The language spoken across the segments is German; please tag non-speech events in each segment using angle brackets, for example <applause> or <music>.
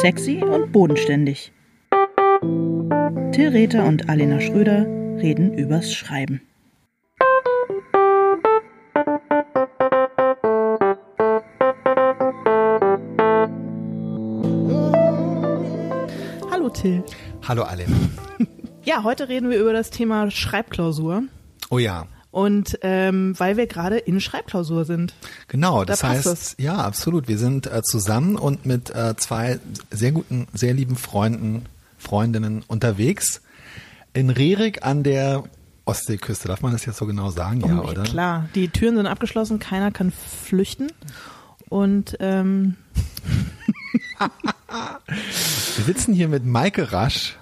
Sexy und bodenständig. Till Rether und Alena Schröder reden übers Schreiben. Hallo Till. Hallo Alena. Ja, heute reden wir über das Thema Schreibklausur. Oh ja. Und ähm, weil wir gerade in Schreibklausur sind. Genau, das Da heißt, es. ja, absolut. Wir sind äh, zusammen und mit äh, zwei sehr guten, sehr lieben Freunden, Freundinnen unterwegs in Rerik an der Ostseeküste. Darf man das jetzt so genau sagen? Ja, Oh, oder? Klar, die Türen sind abgeschlossen, keiner kann flüchten. Und ähm, <laughs> Wir sitzen hier mit Maike Rasch.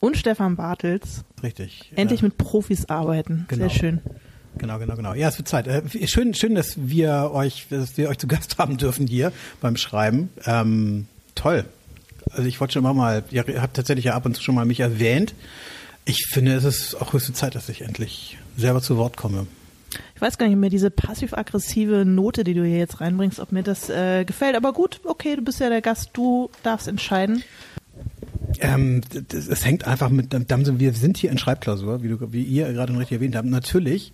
und Stefan Bartels Richtig. endlich äh, mit Profis arbeiten. genau. Sehr schön. Genau, genau, genau. Ja, es wird Zeit. Äh, schön, schön, dass wir euch, dass wir euch zu Gast haben dürfen hier beim Schreiben. Ähm, toll. Also ich wollte schon immer mal, ihr habt tatsächlich ja ab und zu schon mal mich erwähnt. Ich finde, es ist auch höchste Zeit, dass ich endlich selber zu Wort komme. Ich weiß gar nicht mehr, diese passiv-aggressive Note, die du hier jetzt reinbringst, ob mir das äh, gefällt. Aber gut, okay, du bist ja der Gast, du darfst entscheiden. Ähm, es hängt einfach mit, wir sind hier in Schreibklausur, wie, du, wie ihr gerade richtig erwähnt habt. Natürlich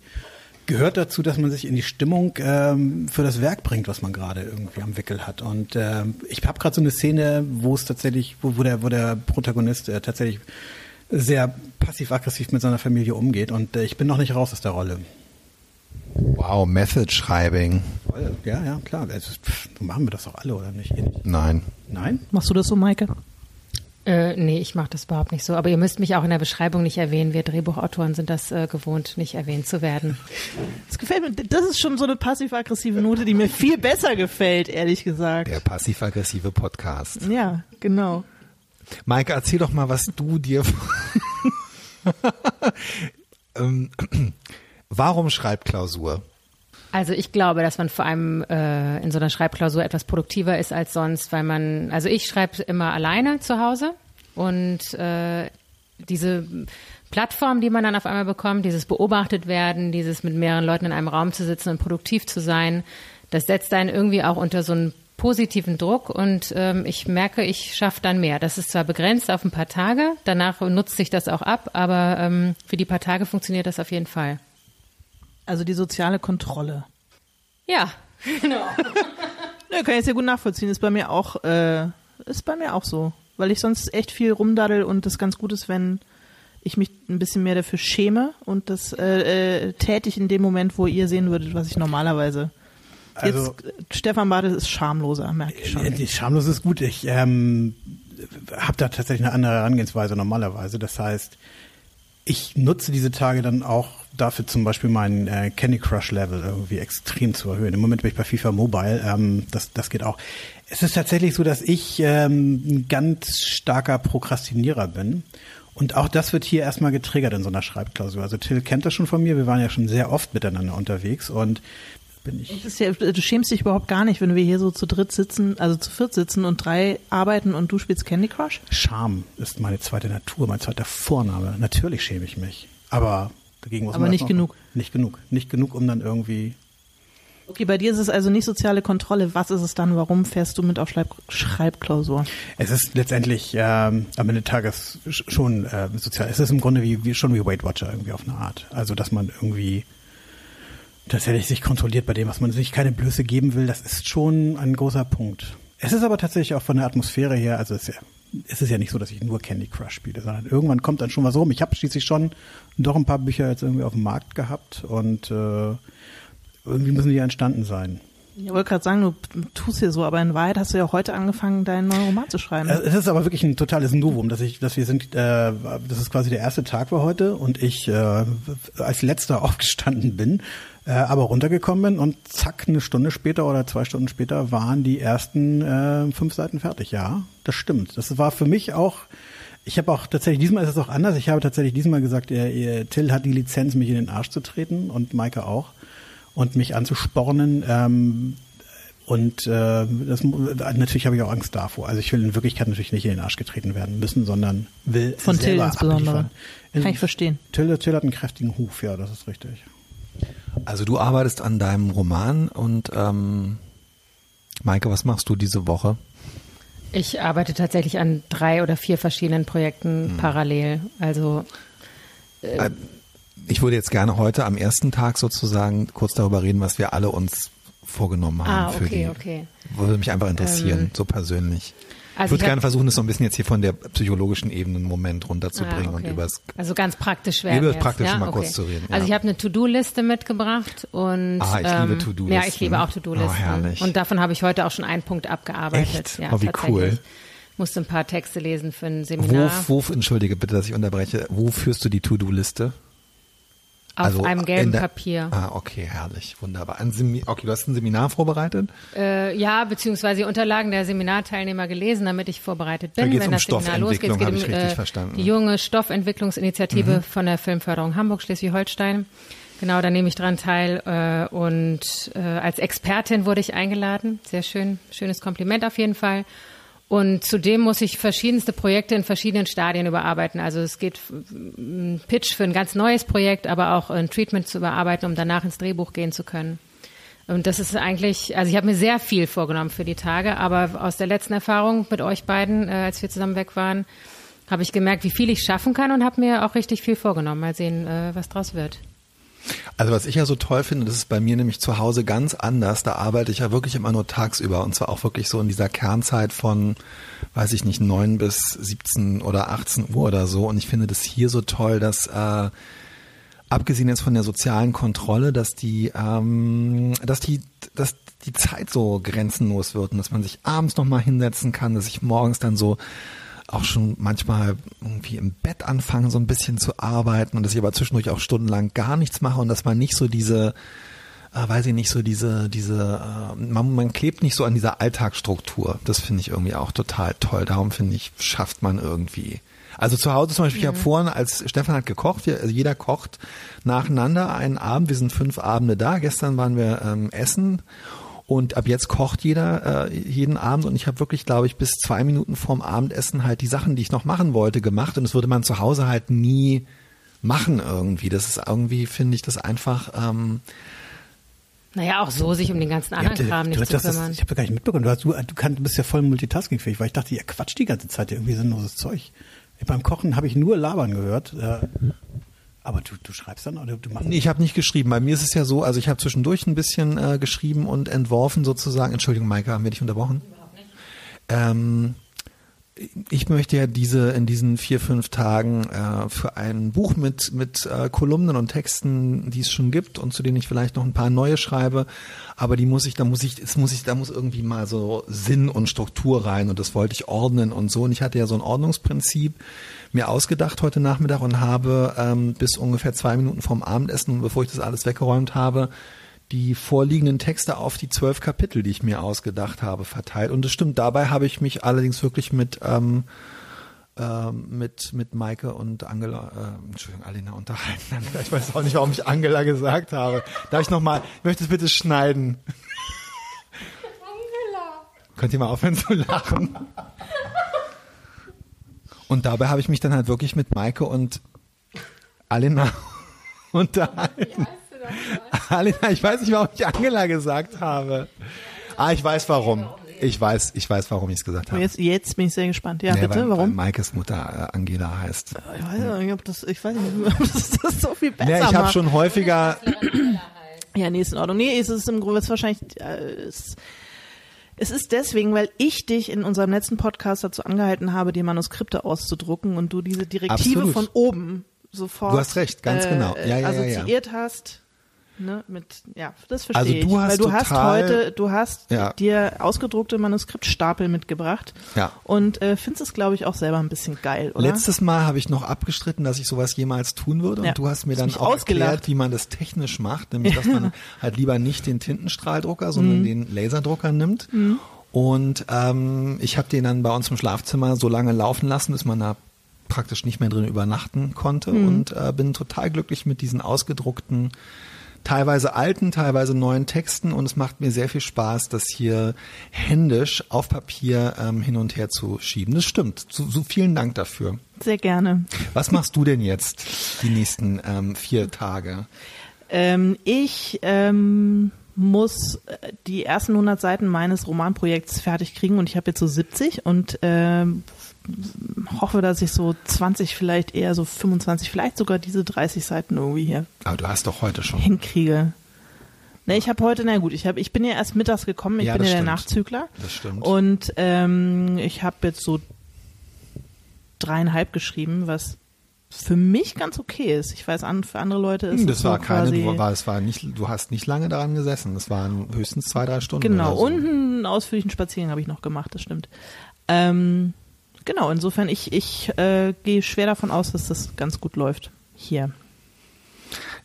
gehört dazu, dass man sich in die Stimmung ähm, für das Werk bringt, was man gerade irgendwie am Wickel hat. Und ähm, ich habe gerade so eine Szene, wo es tatsächlich, wo, wo der, wo der Protagonist äh, tatsächlich sehr passiv-aggressiv mit seiner Familie umgeht. Und äh, ich bin noch nicht raus aus der Rolle. Wow, Method Schreibing. Voll. Ja, ja, klar. Also, pff, machen wir das doch alle, oder nicht? Nein. Nein? Machst du das so, Maike? Äh, nee, ich mache das überhaupt nicht so. Aber ihr müsst mich auch in der Beschreibung nicht erwähnen. Wir Drehbuchautoren sind das äh, gewohnt, nicht erwähnt zu werden. <laughs> Das gefällt mir. Das ist schon so eine passiv-aggressive Note, die mir viel besser gefällt, ehrlich gesagt. Der passiv-aggressive Podcast. Ja, genau. Maike, erzähl doch mal, was du dir. <laughs> <laughs> ähm, <clears throat> warum Schreibklausur? Also ich glaube, dass man vor allem äh, in so einer Schreibklausur etwas produktiver ist als sonst, weil man, also ich schreibe immer alleine zu Hause und äh, diese Plattform, die man dann auf einmal bekommt, dieses beobachtet werden, dieses mit mehreren Leuten in einem Raum zu sitzen und produktiv zu sein, das setzt einen irgendwie auch unter so einen positiven Druck und ähm, ich merke, ich schaffe dann mehr. Das ist zwar begrenzt auf ein paar Tage, danach nutzt sich das auch ab, aber ähm, für die paar Tage funktioniert das auf jeden Fall. Also die soziale Kontrolle. Ja, genau. <laughs> Ja, kann ich sehr gut nachvollziehen. Ist bei mir auch, äh, ist bei mir auch so. Weil ich sonst echt viel rumdaddel und das ganz gut ist, wenn ich mich ein bisschen mehr dafür schäme und das äh, äh, tätig in dem Moment, wo ihr sehen würdet, was ich normalerweise. Also- Jetzt, äh, Stefan Bartels ist schamloser, merke ich schon. Die Schamlos ist gut. Ich ähm, habe da tatsächlich eine andere Herangehensweise normalerweise. Das heißt, ich nutze diese Tage dann auch dafür zum Beispiel meinen äh, Candy Crush Level irgendwie extrem zu erhöhen. Im Moment bin ich bei FIFA Mobile, ähm, das, das geht auch. Es ist tatsächlich so, dass ich ähm, ein ganz starker Prokrastinierer bin. Und auch das wird hier erstmal getriggert in so einer Schreibklausur. Also Till kennt das schon von mir, wir waren ja schon sehr oft miteinander unterwegs und bin ich ja, du schämst dich überhaupt gar nicht, wenn wir hier so zu dritt sitzen, also zu viert sitzen und drei arbeiten und du spielst Candy Crush? Scham ist meine zweite Natur, mein zweiter Vorname. Natürlich schäme ich mich. Aber dagegen muss Aber man nicht das noch- genug. Nicht genug. Nicht genug, um dann irgendwie. Okay, bei dir ist es also nicht soziale Kontrolle. Was ist es dann? Warum fährst du mit auf Schreib Schreibklausur? Es ist letztendlich ähm, am Ende des Tages sch- schon äh, sozial. Es ist im Grunde wie, wie schon wie Weight Watcher irgendwie auf eine Art. Also dass man irgendwie tatsächlich sich kontrolliert bei dem, was man sich keine Blöße geben will. Das ist schon ein großer Punkt. Es ist aber tatsächlich auch von der Atmosphäre her, also es ist ja, es ist ja nicht so, dass ich nur Candy Crush spiele, sondern irgendwann kommt dann schon was rum. Ich habe schließlich schon doch ein paar Bücher jetzt irgendwie auf dem Markt gehabt und äh, irgendwie müssen die ja entstanden sein. Ich wollte gerade sagen, du tust hier so, aber in Wahrheit hast du ja heute angefangen, deinen neuen Roman zu schreiben. Äh, Es ist aber wirklich ein totales Novum, dass ich, dass wir sind, äh, das ist quasi der erste Tag für heute und ich äh, als letzter <laughs> aufgestanden bin, äh, aber runtergekommen bin und zack, eine Stunde später oder zwei Stunden später waren die ersten äh, fünf Seiten fertig. Ja, das stimmt. Das war für mich auch. Ich habe auch tatsächlich, diesmal ist es auch anders. Ich habe tatsächlich diesmal gesagt, ihr, ihr, Till hat die Lizenz, mich in den Arsch zu treten und Maike auch und mich anzuspornen. Ähm, und äh, das, natürlich habe ich auch Angst davor. Also ich will in Wirklichkeit natürlich nicht in den Arsch getreten werden müssen, sondern will Von Till selber insbesondere. abliefern. In- Kann ich verstehen. Till, Till hat einen kräftigen Huf, ja, das ist richtig. Also du arbeitest an deinem Roman und ähm, Maike, was machst du diese Woche? Ich arbeite tatsächlich an drei oder vier verschiedenen Projekten Hm. parallel. Also Äh, Ich würde jetzt gerne heute am ersten Tag sozusagen kurz darüber reden, was wir alle uns vorgenommen haben Ah, für okay, die. okay. Würde mich einfach interessieren, so persönlich. ich Also würde ich hab- gerne versuchen, das so ein bisschen jetzt hier von der psychologischen Ebene einen Moment runterzubringen Ah, und okay. übers Also ganz praktisch werden. Über das Praktische ja? mal okay. kurz zu reden, Also ja. ich habe eine To-Do-Liste mitgebracht und Ah, ich ähm, liebe To-Do-Listen. Ja, ich liebe auch To-Do-Listen. Oh, herrlich. Und davon habe ich heute auch schon einen Punkt abgearbeitet. Echt? Ja, Oh, wie cool. Musste ein paar Texte lesen für ein Wo, Seminar wo, entschuldige bitte, dass ich unterbreche. Wo führst du die To-Do-Liste? Auf einem in gelben der- Papier. Ah, okay, herrlich, wunderbar. Okay, du hast ein Seminar vorbereitet? Äh, ja, beziehungsweise die Unterlagen der Seminarteilnehmer gelesen, damit ich vorbereitet bin. Da geht's wenn um das Seminar losgeht. Es geht habe um ich richtig äh, verstanden. Mhm. die junge Stoffentwicklungsinitiative von der Filmförderung Hamburg-Schleswig-Holstein. Genau, da nehme ich dran teil äh, und äh, als Expertin wurde ich eingeladen. Sehr schön, schönes Kompliment auf jeden Fall. Und zudem muss ich verschiedenste Projekte in verschiedenen Stadien überarbeiten. Also es geht f- ein Pitch für ein ganz neues Projekt, aber auch ein Treatment zu überarbeiten, um danach ins Drehbuch gehen zu können. Und das ist eigentlich, also ich habe mir sehr viel vorgenommen für die Tage, aber aus der letzten Erfahrung mit euch beiden, äh, als wir zusammen weg waren, habe ich gemerkt, wie viel ich schaffen kann und habe mir auch richtig viel vorgenommen. Mal sehen, äh, was draus wird. Also was ich ja so toll finde, das ist bei mir nämlich zu Hause ganz anders. Da arbeite ich ja wirklich immer nur tagsüber und zwar auch wirklich so in dieser Kernzeit von, weiß ich nicht, neun bis 17 oder 18 Uhr oder so. Und ich finde das hier so toll, dass äh, abgesehen jetzt von der sozialen Kontrolle, dass die, ähm, dass die, dass die Zeit so grenzenlos wird und dass man sich abends noch mal hinsetzen kann, dass ich morgens dann so auch schon manchmal irgendwie im Bett anfange, so ein bisschen zu arbeiten und dass ich aber zwischendurch auch stundenlang gar nichts mache und dass man nicht so diese, äh, weiß ich nicht, so diese, diese, äh, man, man klebt nicht so an dieser Alltagsstruktur. Das finde ich irgendwie auch total toll. Darum finde ich, schafft man irgendwie. Also zu Hause zum Beispiel, ich habe vorhin, als Stefan hat gekocht, wir, also jeder kocht nacheinander einen Abend. Wir sind fünf Abende da. Gestern waren wir ähm, essen und ab jetzt kocht jeder äh, jeden Abend und ich habe wirklich, glaube ich, bis zwei Minuten vorm Abendessen halt die Sachen, die ich noch machen wollte, gemacht und das würde man zu Hause halt nie machen irgendwie. Das ist irgendwie, finde ich, das einfach. Ähm, Naja, auch so sich um den ganzen Ja, anderen du- Kram nicht zu das- kümmern. Ich habe gar nicht mitbekommen. Du, hast, du, du, kannst, du bist ja voll multitaskingfähig, weil ich dachte, ihr quatscht die ganze Zeit irgendwie sinnloses Zeug. Beim Kochen habe ich nur labern gehört. Äh, aber du, du schreibst dann oder du machst. Nee, ich habe nicht geschrieben. Bei mir ist es ja so, also ich habe zwischendurch ein bisschen äh, geschrieben und entworfen sozusagen. Entschuldigung, Maike, haben wir dich unterbrochen? Ähm, ich möchte ja diese in diesen vier, fünf Tagen äh, für ein Buch mit, mit äh, Kolumnen und Texten, die es schon gibt und zu denen ich vielleicht noch ein paar neue schreibe, aber die muss ich, da muss ich, es muss ich, da muss irgendwie mal so Sinn und Struktur rein und das wollte ich ordnen und so. Und ich hatte ja so ein Ordnungsprinzip mir ausgedacht heute Nachmittag und habe ähm, bis ungefähr zwei Minuten vorm Abendessen, bevor ich das alles weggeräumt habe, die vorliegenden Texte auf die zwölf Kapitel, die ich mir ausgedacht habe, verteilt. Und das stimmt, dabei habe ich mich allerdings wirklich mit, ähm, ähm, mit, mit Maike und Angela, äh, Entschuldigung, Alina unterhalten. <laughs> Ich weiß auch nicht, warum ich Angela gesagt habe. Darf ich nochmal, ich möchte es bitte schneiden. Angela. Könnt ihr mal aufhören zu lachen? Und dabei habe ich mich dann halt wirklich mit Maike und Alina <laughs> unterhalten. <laughs> Alina, ich weiß nicht, warum ich Angela gesagt habe. Ah, ich weiß warum. Ich weiß, ich weiß, warum ich es gesagt habe. Jetzt, jetzt bin ich sehr gespannt. Ja, Nee, bitte, weil, warum? Weil Maikes Mutter äh, Angela heißt. Ich weiß nicht, ob das, ich weiß nicht, <laughs> ob das, das so viel besser Ja, ich habe schon häufiger. Ja, nee, ist in Ordnung. Nee, es ist im Grunde es ist wahrscheinlich, äh, es, es ist deswegen, weil ich dich in unserem letzten Podcast dazu angehalten habe, die Manuskripte auszudrucken und du diese Direktive Absolut. von oben sofort Du hast recht, ganz genau. Ja, ja, ja, ja. assoziiert hast. Ne, mit, ja, das verstehe Also ich. du hast weil du hast heute, du hast Ja. dir ausgedruckte Manuskriptstapel mitgebracht. Ja. Und äh, findest es, glaube ich, auch selber ein bisschen geil, oder? Letztes Mal habe ich noch abgestritten, dass ich sowas jemals tun würde. Und Ja. du hast mir dann auch ausgelacht. erklärt, wie man das technisch macht. Nämlich, dass man <laughs> halt lieber nicht den Tintenstrahldrucker, sondern Mhm. den Laserdrucker nimmt. Und ähm, ich habe den dann bei uns im Schlafzimmer so lange laufen lassen, bis man da praktisch nicht mehr drin übernachten konnte. Mhm. Und äh, bin total glücklich mit diesen ausgedruckten teilweise alten, teilweise neuen Texten und es macht mir sehr viel Spaß, das hier händisch auf Papier ähm, hin und her zu schieben. Das stimmt. So, so vielen Dank dafür. Sehr gerne. Was machst du denn jetzt die nächsten ähm, vier Tage? Ähm, ich ähm, muss äh, die ersten 100 Seiten meines Romanprojekts fertig kriegen und ich habe jetzt so 70 und ähm, hoffe, dass ich so 20, vielleicht eher so 25, vielleicht sogar diese 30 Seiten irgendwie hier Aber du hast doch heute schon. hinkriege. Ne, ich habe heute, na gut, ich habe, ich bin ja erst mittags gekommen, ich Ja, bin ja der stimmt. Nachzügler. Das stimmt. Und ähm, ich habe jetzt so dreieinhalb geschrieben, was für mich ganz okay ist. Ich weiß, an, für andere Leute ist Hm, es das war so keine, du, war, es war nicht, du hast nicht lange daran gesessen. Das waren höchstens zwei, drei Stunden. Genau, so. und einen ausführlichen Spaziergang habe ich noch gemacht, das stimmt. Ähm, genau, insofern, ich, ich äh, gehe schwer davon aus, dass das ganz gut läuft. Hier.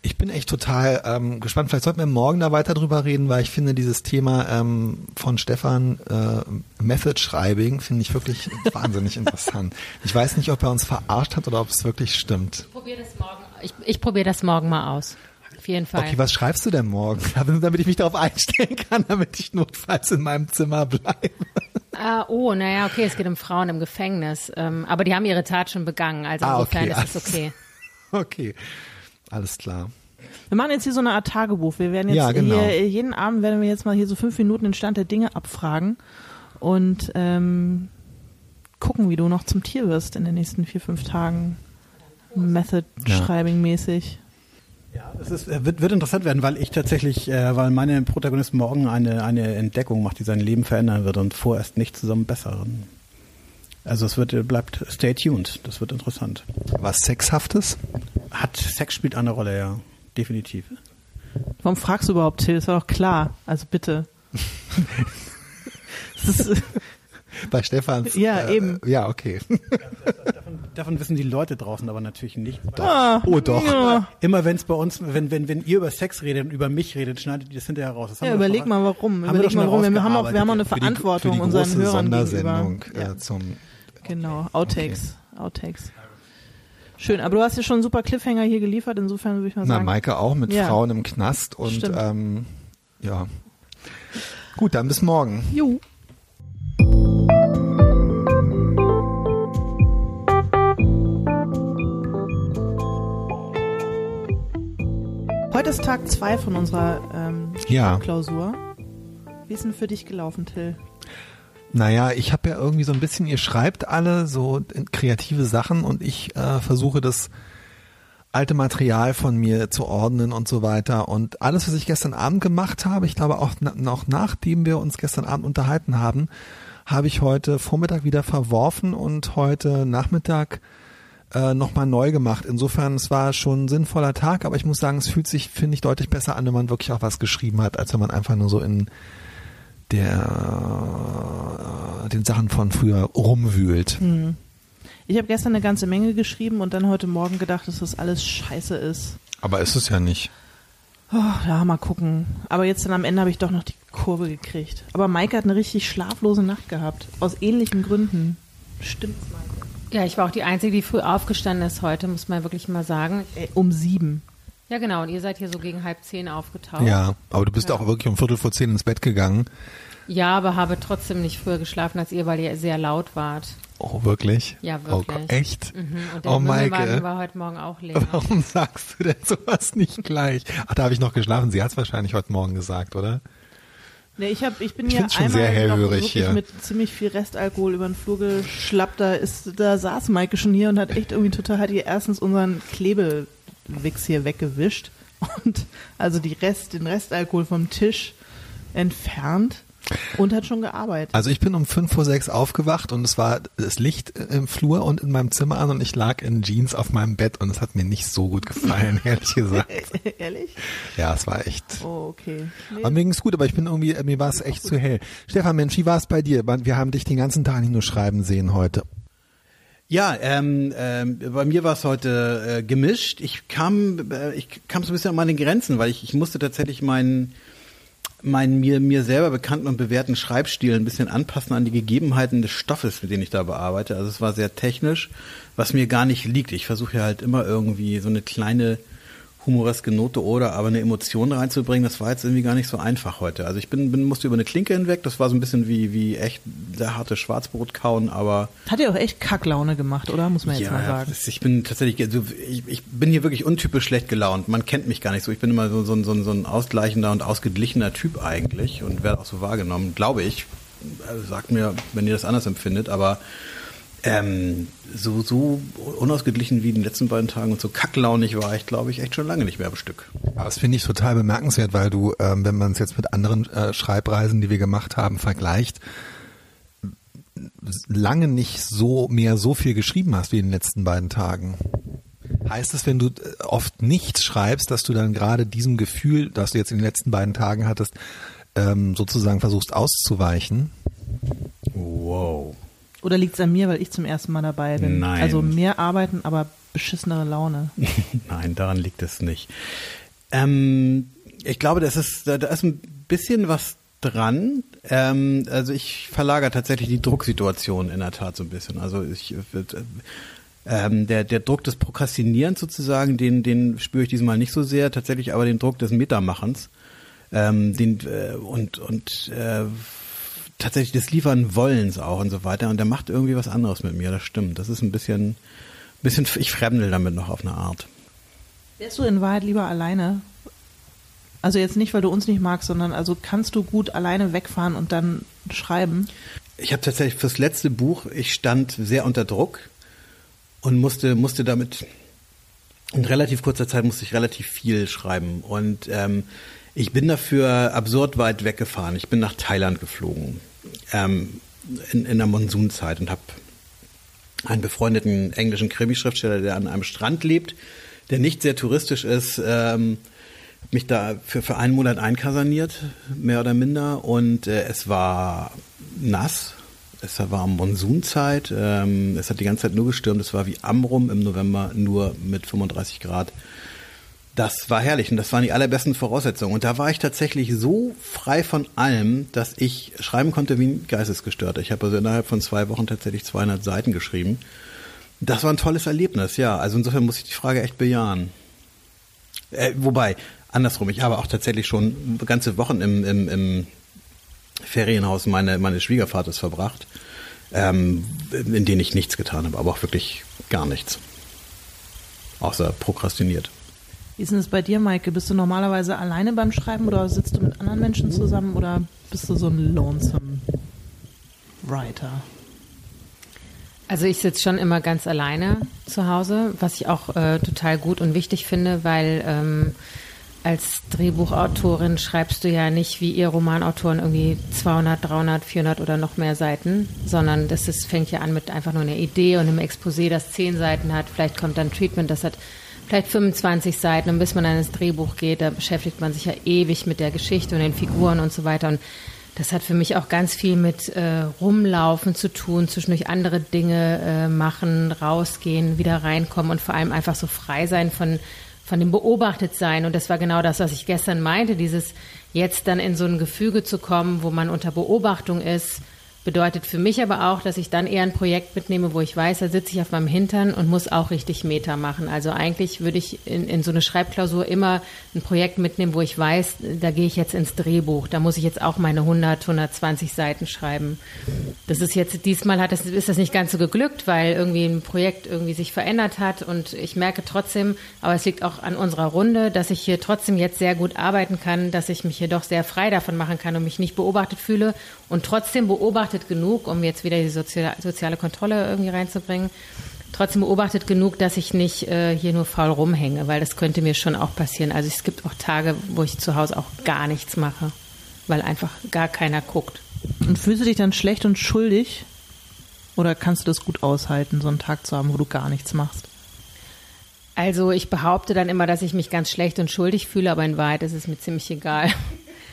Ich bin echt total ähm, gespannt. Vielleicht sollten wir morgen da weiter drüber reden, weil ich finde dieses Thema ähm, von Stefan äh, Method Schreibing finde ich wirklich <laughs> wahnsinnig interessant. Ich weiß nicht, ob er uns verarscht hat oder ob es wirklich stimmt. Ich probiere das morgen. Ich, ich probiere das morgen mal aus. Auf jeden Fall. Okay, was schreibst du denn morgen? <laughs> Damit ich mich darauf einstellen kann, damit ich notfalls in meinem Zimmer bleibe. Ah, oh, naja, okay, es geht um Frauen im Gefängnis. Ähm, aber die haben ihre Tat schon begangen, also Ah, insofern okay, ist es okay. <laughs> Okay, alles klar. Wir machen jetzt hier so eine Art Tagebuch. Wir werden jetzt Ja, genau. hier, jeden Abend werden wir jetzt mal hier so fünf Minuten den Stand der Dinge abfragen und ähm, gucken, wie du noch zum Tier wirst in den nächsten vier, fünf Tagen. Method-Schreibing-mäßig. Ja, es ist, äh, wird, wird interessant werden, weil ich tatsächlich, äh, weil meine Protagonist morgen eine, eine Entdeckung macht, die sein Leben verändern wird und vorerst nicht zusammen besseren. Also es wird, äh, bleibt stay tuned, das wird interessant. Was Sexhaftes? Hat Sex spielt eine Rolle, ja, definitiv. Warum fragst du überhaupt, Till? Das war doch klar. Also bitte. <laughs> das ist, <laughs> Bei Stefans? Ja, äh, eben. Ja, okay. Davon wissen die Leute draußen aber natürlich nicht. ah, Oh, doch. Ja, Immer wenn es bei uns, wenn, wenn, wenn ihr über Sex redet und über mich redet, schneidet ihr das hinterher raus. Das haben ja wir doch überleg mal warum. haben wir Überleg doch schon mal warum. Wir haben auch, wir haben auch eine. Für die- Verantwortung für die unseren Hörern Sondersendung gegenüber. Äh, zum genau, Outtakes. Outtakes. Schön, aber du hast ja schon einen super Cliffhanger hier geliefert, insofern würde ich mal Na, sagen. Maike auch mit Ja. Frauen im Knast und Stimmt. ähm, ja. Gut, dann bis morgen. Jo. Heute ist Tag zwei von unserer ähm, Ja. Klausur. Wie ist denn für dich gelaufen, Till? Naja, ich habe ja irgendwie so ein bisschen, ihr schreibt alle so kreative Sachen und ich äh, versuche das alte Material von mir zu ordnen und so weiter. Und alles, was ich gestern Abend gemacht habe, ich glaube auch na, noch nachdem wir uns gestern Abend unterhalten haben, habe ich heute Vormittag wieder verworfen und heute Nachmittag äh, nochmal neu gemacht. Insofern, es war schon ein sinnvoller Tag, aber ich muss sagen, es fühlt sich, finde ich, deutlich besser an, wenn man wirklich auch was geschrieben hat, als wenn man einfach nur so in der den Sachen von früher rumwühlt. Ich habe gestern eine ganze Menge geschrieben und dann heute Morgen gedacht, dass das alles scheiße ist. Aber ist es ja nicht. Oh, ja, mal gucken. Aber jetzt dann am Ende habe ich doch noch die Kurve gekriegt. Aber Maike hat eine richtig schlaflose Nacht gehabt. Aus ähnlichen Gründen. Stimmt's, Maike? Ja, ich war auch die Einzige, die früh aufgestanden ist heute, muss man wirklich mal sagen. Ey, um sieben. Ja, genau. Und ihr seid hier so gegen halb zehn aufgetaucht. Ja, aber du bist auch wirklich um Viertel vor zehn ins Bett gegangen. Ja, aber habe trotzdem nicht früher geschlafen als ihr, weil ihr sehr laut wart. Oh, wirklich? Ja, Oh, wirklich. Gott, echt? Mhm. Und der Oh, Maike. war heute Morgen auch leer. Warum sagst du denn sowas nicht gleich? Ach, da habe ich noch geschlafen. Sie hat es wahrscheinlich heute Morgen gesagt, oder? Nee, ich, hab, ich bin Ich hier schon einmal sehr noch hellhörig wirklich hier. mit ziemlich viel Restalkohol über den Flur geschlappt. Da, ist, da saß Maike schon hier und hat echt irgendwie total, hat ihr erstens unseren Klebewix hier weggewischt und also die Rest, den Restalkohol vom Tisch entfernt und hat schon gearbeitet. Also ich bin um fünf vor sechs aufgewacht und es war das Licht im Flur und in meinem Zimmer an und ich lag in Jeans auf meinem Bett und es hat mir nicht so gut gefallen, <laughs> ehrlich gesagt. <laughs> Ehrlich? Ja, es war echt. Oh, okay. Nee. Aber mir ging's gut, aber ich bin irgendwie, mir war es echt zu hell. Stefan, Mensch, wie war es bei dir? Wir haben dich den ganzen Tag nicht nur schreiben sehen heute. Ja, ähm, ähm, bei mir war es heute äh, gemischt. Ich kam, äh, ich kam so ein bisschen an meine Grenzen, weil ich, ich musste tatsächlich meinen meinen mir mir selber bekannten und bewährten Schreibstil ein bisschen anpassen an die Gegebenheiten des Stoffes, mit dem ich da bearbeite. Also es war sehr technisch, was mir gar nicht liegt. Ich versuche ja halt immer irgendwie so eine kleine humoreske Note oder aber eine Emotion reinzubringen, das war jetzt irgendwie gar nicht so einfach heute. Also ich bin, bin musste über eine Klinke hinweg, das war so ein bisschen wie, wie echt der harte Schwarzbrot kauen, aber Hat ja auch echt Kacklaune gemacht, oder? Muss man jetzt mal sagen. ich bin tatsächlich, also ich, ich bin hier wirklich untypisch schlecht gelaunt. Man kennt mich gar nicht so. Ich bin immer so, so, so, so ein ausgleichender und ausgeglichener Typ eigentlich und werde auch so wahrgenommen, glaube ich. Also sagt mir, wenn ihr das anders empfindet, aber ähm, so, so unausgeglichen wie in den letzten beiden Tagen und so kacklaunig war ich, glaube ich, echt schon lange nicht mehr am Stück. Aber das finde ich total bemerkenswert, weil du, ähm, wenn man es jetzt mit anderen äh, Schreibreisen, die wir gemacht haben, vergleicht, lange nicht so mehr so viel geschrieben hast wie in den letzten beiden Tagen. Heißt es, wenn du äh, oft nichts schreibst, dass du dann gerade diesem Gefühl, das du jetzt in den letzten beiden Tagen hattest, ähm, sozusagen versuchst auszuweichen? Wow. Oder liegt es an mir, weil ich zum ersten Mal dabei bin? Nein. Also mehr arbeiten, aber beschissenere Laune. <laughs> Nein, daran liegt es nicht. Ähm, ich glaube, das ist, da, ist ein bisschen was dran. Ähm, also ich verlagere tatsächlich die Drucksituation in der Tat so ein bisschen. Also ich äh, ähm, der, der Druck des Prokrastinierens sozusagen, den, den spüre ich diesmal nicht so sehr, tatsächlich aber den Druck des Metamachens. Ähm, den, äh, und und äh, tatsächlich des Liefern Wollens auch und so weiter. Und der macht irgendwie was anderes mit mir, das stimmt. Das ist ein bisschen, bisschen, ich fremdel damit noch auf eine Art. Wärst du in Wahrheit lieber alleine? Also jetzt nicht, weil du uns nicht magst, sondern also kannst du gut alleine wegfahren und dann schreiben? Ich habe tatsächlich fürs letzte Buch, ich stand sehr unter Druck und musste, musste damit, in relativ kurzer Zeit musste ich relativ viel schreiben. Und ähm, ich bin dafür absurd weit weggefahren. Ich bin nach Thailand geflogen ähm, in, in der Monsunzeit und habe einen befreundeten englischen Krimischriftsteller, der an einem Strand lebt, der nicht sehr touristisch ist, ähm, mich da für, für einen Monat einkaserniert, mehr oder minder. Und äh, es war nass. Es war Monsunzeit. Ähm, es hat die ganze Zeit nur gestürmt. Es war wie Amrum im November, nur mit 35 Grad. Das war herrlich und das waren die allerbesten Voraussetzungen. Und da war ich tatsächlich so frei von allem, dass ich schreiben konnte wie ein Geistesgestörter. Ich habe also innerhalb von zwei Wochen tatsächlich 200 Seiten geschrieben. Das war ein tolles Erlebnis, ja. Also insofern muss ich die Frage echt bejahen. Äh, wobei, andersrum, ich habe auch tatsächlich schon ganze Wochen im, im, im Ferienhaus meine, meines Schwiegervaters verbracht, ähm, in denen ich nichts getan habe, aber auch wirklich gar nichts. Außer prokrastiniert. Wie ist denn das bei dir, Maike? Bist du normalerweise alleine beim Schreiben oder sitzt du mit anderen Menschen zusammen oder bist du so ein lonesome Writer? Also ich sitze schon immer ganz alleine zu Hause, was ich auch äh, total gut und wichtig finde, weil ähm, als Drehbuchautorin schreibst du ja nicht wie ihr Romanautoren irgendwie 200, 300, 400 oder noch mehr Seiten, sondern das ist, fängt ja an mit einfach nur einer Idee und einem Exposé, das zehn Seiten hat. Vielleicht kommt dann Treatment, das hat vielleicht 25 Seiten und bis man dann ins Drehbuch geht, da beschäftigt man sich ja ewig mit der Geschichte und den Figuren und so weiter und das hat für mich auch ganz viel mit äh, Rumlaufen zu tun, zwischendurch andere Dinge äh, machen, rausgehen, wieder reinkommen und vor allem einfach so frei sein von, von dem Beobachtetsein. Und das war genau das, was ich gestern meinte, dieses jetzt dann in so ein Gefüge zu kommen, wo man unter Beobachtung ist, bedeutet für mich aber auch, dass ich dann eher ein Projekt mitnehme, wo ich weiß, da sitze ich auf meinem Hintern und muss auch richtig Meter machen. Also eigentlich würde ich in, in so eine Schreibklausur immer ein Projekt mitnehmen, wo ich weiß, da gehe ich jetzt ins Drehbuch. Da muss ich jetzt auch meine 100, 120 Seiten schreiben. Das ist jetzt, diesmal hat das, ist das nicht ganz so geglückt, weil irgendwie ein Projekt irgendwie sich verändert hat und ich merke trotzdem, aber es liegt auch an unserer Runde, dass ich hier trotzdem jetzt sehr gut arbeiten kann, dass ich mich hier doch sehr frei davon machen kann und mich nicht beobachtet fühle und trotzdem beobachtet genug, um jetzt wieder die soziale, soziale Kontrolle irgendwie reinzubringen, trotzdem beobachtet genug, dass ich nicht äh, hier nur faul rumhänge, weil das könnte mir schon auch passieren. Also es gibt auch Tage, wo ich zu Hause auch gar nichts mache, weil einfach gar keiner guckt. Und fühlst du dich dann schlecht und schuldig? Oder kannst du das gut aushalten, so einen Tag zu haben, wo du gar nichts machst? Also ich behaupte dann immer, dass ich mich ganz schlecht und schuldig fühle, aber in Wahrheit ist es mir ziemlich egal.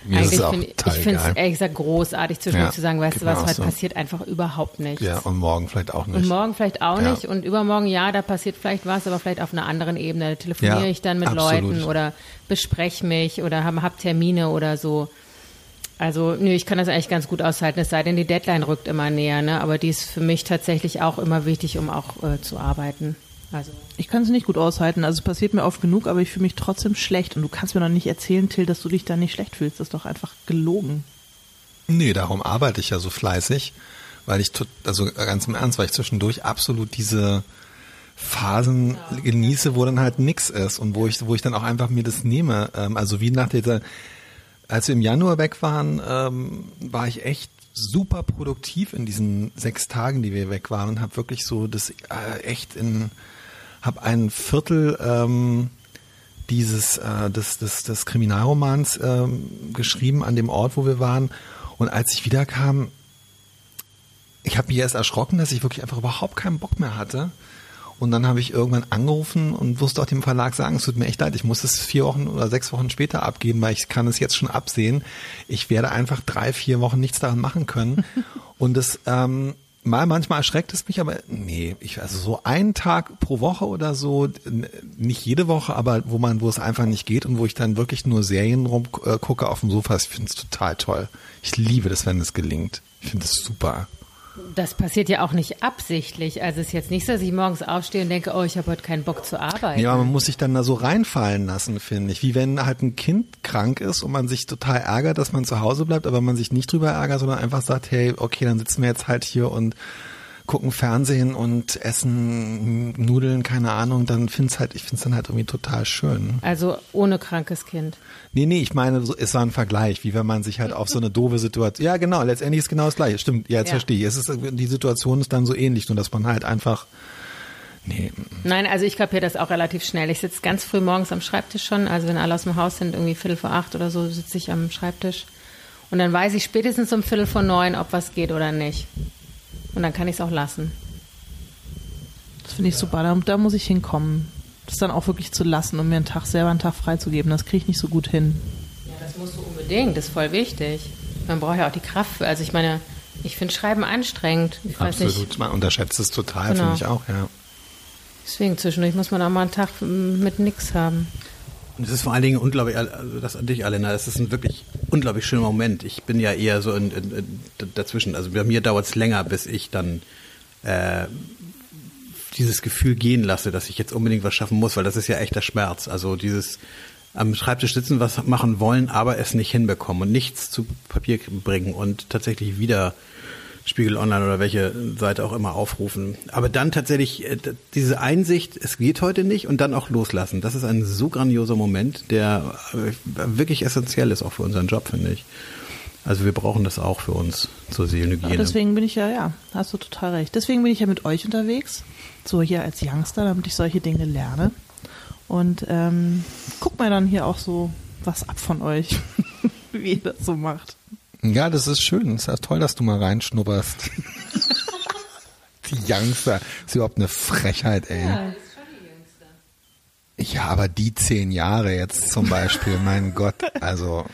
Mir ist es auch find, ich finde es ehrlich gesagt großartig zwischendurch Ja, zu sagen, weißt du mir was, heute so. passiert einfach überhaupt nichts. Ja, und morgen vielleicht auch nicht. Und morgen vielleicht auch Ja. nicht und übermorgen ja, da passiert vielleicht was, aber vielleicht auf einer anderen Ebene. Da telefoniere Ja, ich dann mit absolut. Leuten oder bespreche mich oder habe hab Termine oder so. Also, nö, ich kann das eigentlich ganz gut aushalten, es sei denn, die Deadline rückt immer näher, ne? Aber die ist für mich tatsächlich auch immer wichtig, um auch äh, zu arbeiten. Also Ich kann es nicht gut aushalten. Also es passiert mir oft genug, aber ich fühle mich trotzdem schlecht. Und du kannst mir noch nicht erzählen, Till, dass du dich da nicht schlecht fühlst. Das ist doch einfach gelogen. Nee, darum arbeite ich ja so fleißig, weil ich, also ganz im Ernst, weil ich zwischendurch absolut diese Phasen genieße, wo dann halt nix ist und wo ich, wo ich dann auch einfach mir das nehme. Ähm, also wie nach dieser, als wir im Januar weg waren, ähm, war ich echt super produktiv in diesen sechs Tagen, die wir weg waren und habe wirklich so das äh, echt in, habe ein Viertel ähm, dieses äh, des, des, des Kriminalromans ähm, geschrieben an dem Ort, wo wir waren. Und als ich wiederkam, ich habe mich erst erschrocken, dass ich wirklich einfach überhaupt keinen Bock mehr hatte. Und dann habe ich irgendwann angerufen und wusste auch dem Verlag sagen, es tut mir echt leid, ich muss es vier Wochen oder sechs Wochen später abgeben, weil ich kann es jetzt schon absehen. Ich werde einfach drei, vier Wochen nichts daran machen können. <laughs> und das ähm, mal manchmal erschreckt es mich, aber nee, ich also so einen Tag pro Woche oder so, nicht jede Woche, aber wo man, wo es einfach nicht geht und wo ich dann wirklich nur Serien rumgucke auf dem Sofa, ich finde es total toll. Ich liebe das, wenn es gelingt. Ich finde es super. Das passiert ja auch nicht absichtlich. Also es ist jetzt nicht so, dass ich morgens aufstehe und denke, oh, ich habe heute keinen Bock zu arbeiten. Ja, man muss sich dann da so reinfallen lassen, finde ich. Wie wenn halt ein Kind krank ist und man sich total ärgert, dass man zu Hause bleibt, aber man sich nicht drüber ärgert, sondern einfach sagt, hey, okay, dann sitzen wir jetzt halt hier und gucken Fernsehen und essen Nudeln, keine Ahnung, dann find's halt, ich find's dann halt irgendwie total schön. Also ohne krankes Kind. Nee, nee, ich meine, es war ein Vergleich, wie wenn man sich halt auf so eine doofe Situation, ja genau, letztendlich ist genau das gleiche, stimmt, ja, jetzt Ja. verstehe ich. Es ist, die Situation ist dann so ähnlich, nur dass man halt einfach, nee, Nein, also ich kapiere das auch relativ schnell. Ich sitze ganz früh morgens am Schreibtisch schon. Also wenn alle aus dem Haus sind, irgendwie Viertel vor acht oder so, sitze ich am Schreibtisch. Und dann weiß ich spätestens um Viertel vor neun, ob was geht oder nicht. Und dann kann ich es auch lassen. Das finde ich super. Da, da muss ich hinkommen. Das dann auch wirklich zu lassen und mir einen Tag selber einen Tag freizugeben. Das kriege ich nicht so gut hin. Ja, das musst du unbedingt. Das ist voll wichtig. Man braucht ja auch die Kraft. für- Also ich meine, ich finde Schreiben anstrengend. Ich weiß absolut. nicht. Man unterschätzt es total, Genau. finde ich auch, ja. Deswegen zwischendurch muss man auch mal einen Tag mit nix haben. Und es ist vor allen Dingen unglaublich, also das an dich, Alena, es ist ein wirklich unglaublich schöner Moment. Ich bin ja eher so in, in, in, dazwischen. Also bei mir dauert es länger, bis ich dann äh, dieses Gefühl gehen lasse, dass ich jetzt unbedingt was schaffen muss, weil das ist ja echter Schmerz. Also dieses am Schreibtisch sitzen, was machen wollen, aber es nicht hinbekommen und nichts zu Papier bringen und tatsächlich wieder Spiegel Online oder welche Seite auch immer aufrufen. Aber dann tatsächlich äh, diese Einsicht, es geht heute nicht und dann auch loslassen. Das ist ein so grandioser Moment, der äh, wirklich essentiell ist auch für unseren Job, finde ich. Also wir brauchen das auch für uns zur Seelenhygiene. deswegen bin ich ja, ja, hast du total recht. Deswegen bin ich ja mit euch unterwegs. So hier als Youngster, damit ich solche Dinge lerne. Und ähm, guck mir dann hier auch so was ab von euch, <laughs> wie ihr das so macht. Ja, das ist schön. Ist ja toll, dass du mal reinschnupperst. <laughs> die Youngster. ist überhaupt eine Frechheit, ey. Ja, aber die zehn Jahre jetzt zum Beispiel, mein Gott, also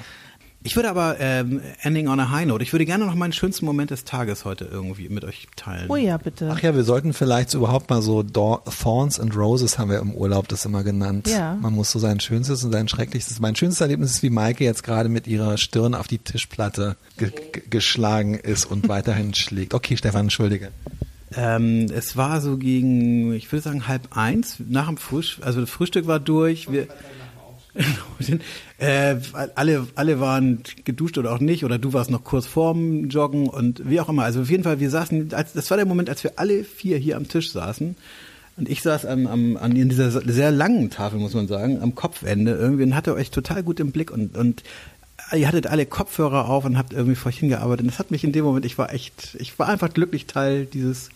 Ich würde aber ähm, ending on a high note. Ich würde gerne noch meinen schönsten Moment des Tages heute irgendwie mit euch teilen. Oh ja, bitte. Ach ja, wir sollten vielleicht so überhaupt mal so Dor- Thorns and Roses haben wir im Urlaub das immer genannt. Ja. Man muss so sein schönstes und sein schrecklichstes. Mein schönstes Erlebnis ist, wie Maike jetzt gerade mit ihrer Stirn auf die Tischplatte ge ge geschlagen ist und <laughs> weiterhin schlägt. Okay, Stefan, entschuldige. Ähm, es war so gegen, ich würde sagen halb eins, nach dem Frühstück, also das Frühstück war durch. Wir, <laughs> äh, alle, alle waren geduscht oder auch nicht, oder du warst noch kurz vorm Joggen und wie auch immer. Also auf jeden Fall, wir saßen, als, das war der Moment, als wir alle vier hier am Tisch saßen. Und ich saß am, am, an in dieser sehr langen Tafel, muss man sagen, am Kopfende irgendwie und hatte euch total gut im Blick und, und ihr hattet alle Kopfhörer auf und habt irgendwie vor euch hingearbeitet. Und das hat mich in dem Moment, ich war echt, ich war einfach glücklich Teil dieses.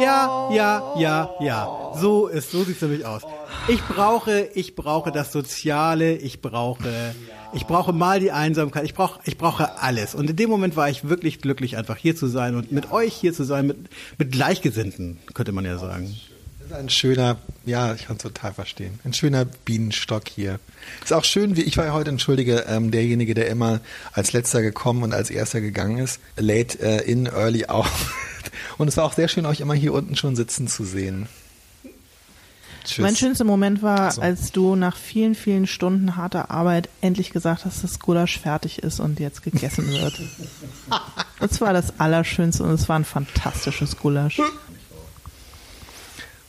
Ja, ja, ja, ja. So ist, so sieht's nämlich aus. Ich brauche, ich brauche das Soziale, ich brauche, ich brauche mal die Einsamkeit, ich brauche, ich brauche alles. Und in dem Moment war ich wirklich glücklich, einfach hier zu sein und mit euch hier zu sein, mit, mit Gleichgesinnten, könnte man ja sagen. Das ist ein schöner, ja, ich kann es total verstehen. Ein schöner Bienenstock hier. Ist auch schön, wie ich war ja heute, entschuldige, ähm, derjenige, der immer als letzter gekommen und als erster gegangen ist. Late äh, in, early <laughs> out. Und es war auch sehr schön, euch immer hier unten schon sitzen zu sehen. Tschüss. Mein schönster Moment war, So. als du nach vielen, vielen Stunden harter Arbeit endlich gesagt hast, dass Gulasch fertig ist und jetzt gegessen wird. <laughs> das war das Allerschönste und es war ein fantastisches Gulasch.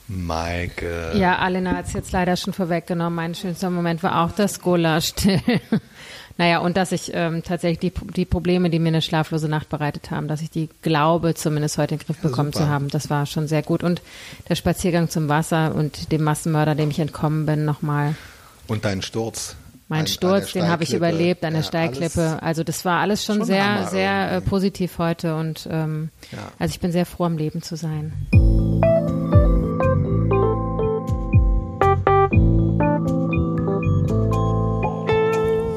Maike. Ja, Alena hat es jetzt leider schon vorweggenommen. Mein schönster Moment war auch das Gulasch. <laughs> naja, und dass ich ähm, tatsächlich die, die Probleme, die mir eine schlaflose Nacht bereitet haben, dass ich die glaube, zumindest heute in den Griff bekommen super. zu haben, das war schon sehr gut. Und der Spaziergang zum Wasser und dem Massenmörder, dem ich entkommen bin, nochmal. Und dein Sturz. Mein An- Sturz, den habe ich überlebt der Ja, Steilklippe. Also das war alles schon, schon sehr, Hammer sehr äh, irgendwie. positiv heute und ähm, Ja. also ich bin sehr froh, am Leben zu sein.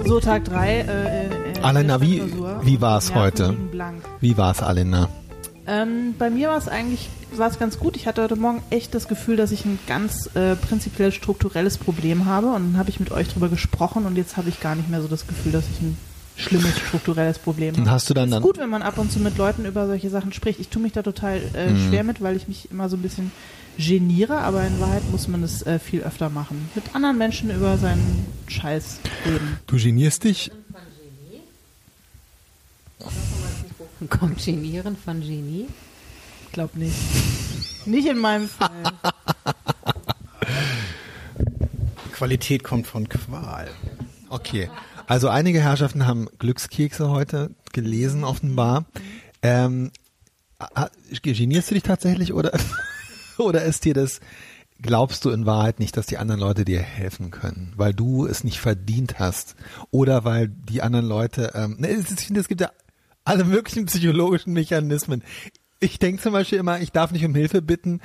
So, Tag 3. Äh, äh, Alena, wie- wie war's Nerven heute? Wie war's, Alena? Ähm, bei mir war es eigentlich war's ganz gut. Ich hatte heute Morgen echt das Gefühl, dass ich ein ganz äh, prinzipiell strukturelles Problem habe. Und dann habe ich mit euch drüber gesprochen und jetzt habe ich gar nicht mehr so das Gefühl, dass ich ein schlimmes strukturelles Problem habe. Hast du dann ist dann gut, wenn man ab und zu mit Leuten über solche Sachen spricht. Ich tue mich da total äh, Mhm. schwer mit, weil ich mich immer so ein bisschen geniere, aber in Wahrheit muss man es äh, viel öfter machen. Mit anderen Menschen über seinen Scheiß reden. Du genierst dich? Kommt Genieren von Genie? Glaub nicht. Nicht in meinem Fall. Qualität kommt von Qual. Okay. Also einige Herrschaften haben Glückskekse heute gelesen, offenbar. Ähm, genierst du dich tatsächlich oder, <laughs> oder ist dir das, glaubst du in Wahrheit nicht, dass die anderen Leute dir helfen können, weil du es nicht verdient hast oder weil die anderen Leute, ähm, ne, es- ich finde, es gibt ja alle möglichen psychologischen Mechanismen. Ich denke zum Beispiel immer, ich darf nicht um Hilfe bitten.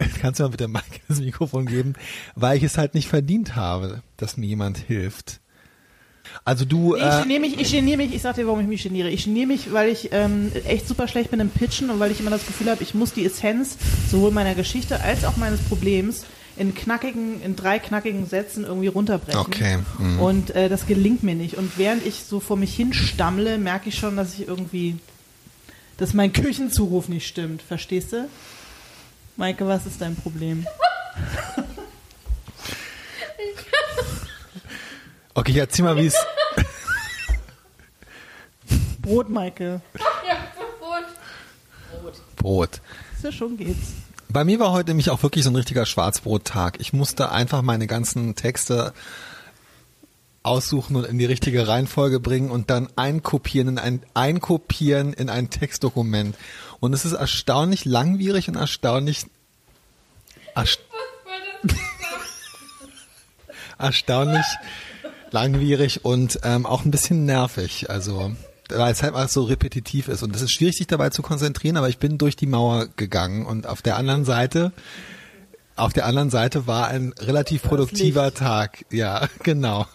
<laughs> Kannst du mal bitte Mike das <laughs> Mikrofon geben, weil ich es halt nicht verdient habe, dass mir jemand hilft. Also du, Nee, ich äh, geniere mich, ich geniere mich, ich sag dir, warum ich mich geniere. Ich geniere mich, weil ich ähm, echt super schlecht bin im Pitchen und weil ich immer das Gefühl habe, ich muss die Essenz sowohl meiner Geschichte als auch meines Problems in knackigen, in drei knackigen Sätzen irgendwie runterbrechen. Okay, mhm. Und äh, das gelingt mir nicht. Und während ich so vor mich hin stammle, merke ich schon, dass ich irgendwie, dass mein Küchenzuruf nicht stimmt. Verstehst du? Maike, was ist dein Problem? <laughs> okay, erzähl mal, wie es, Brot, Maike. Brot. Ist ja schon geht's. Bei mir war heute nämlich auch wirklich so ein richtiger Schwarzbrottag. Ich musste einfach meine ganzen Texte aussuchen und in die richtige Reihenfolge bringen und dann einkopieren in ein, einkopieren in ein Textdokument. Und es ist erstaunlich langwierig und erstaunlich, erst <laughs> erstaunlich langwierig und ähm, auch ein bisschen nervig. Also weil es halt mal so repetitiv ist und es ist schwierig, sich dabei zu konzentrieren. Aber ich bin durch die Mauer gegangen und auf der anderen Seite, auf der anderen Seite war ein relativ produktiver Tag. Ja, <laughs> genau.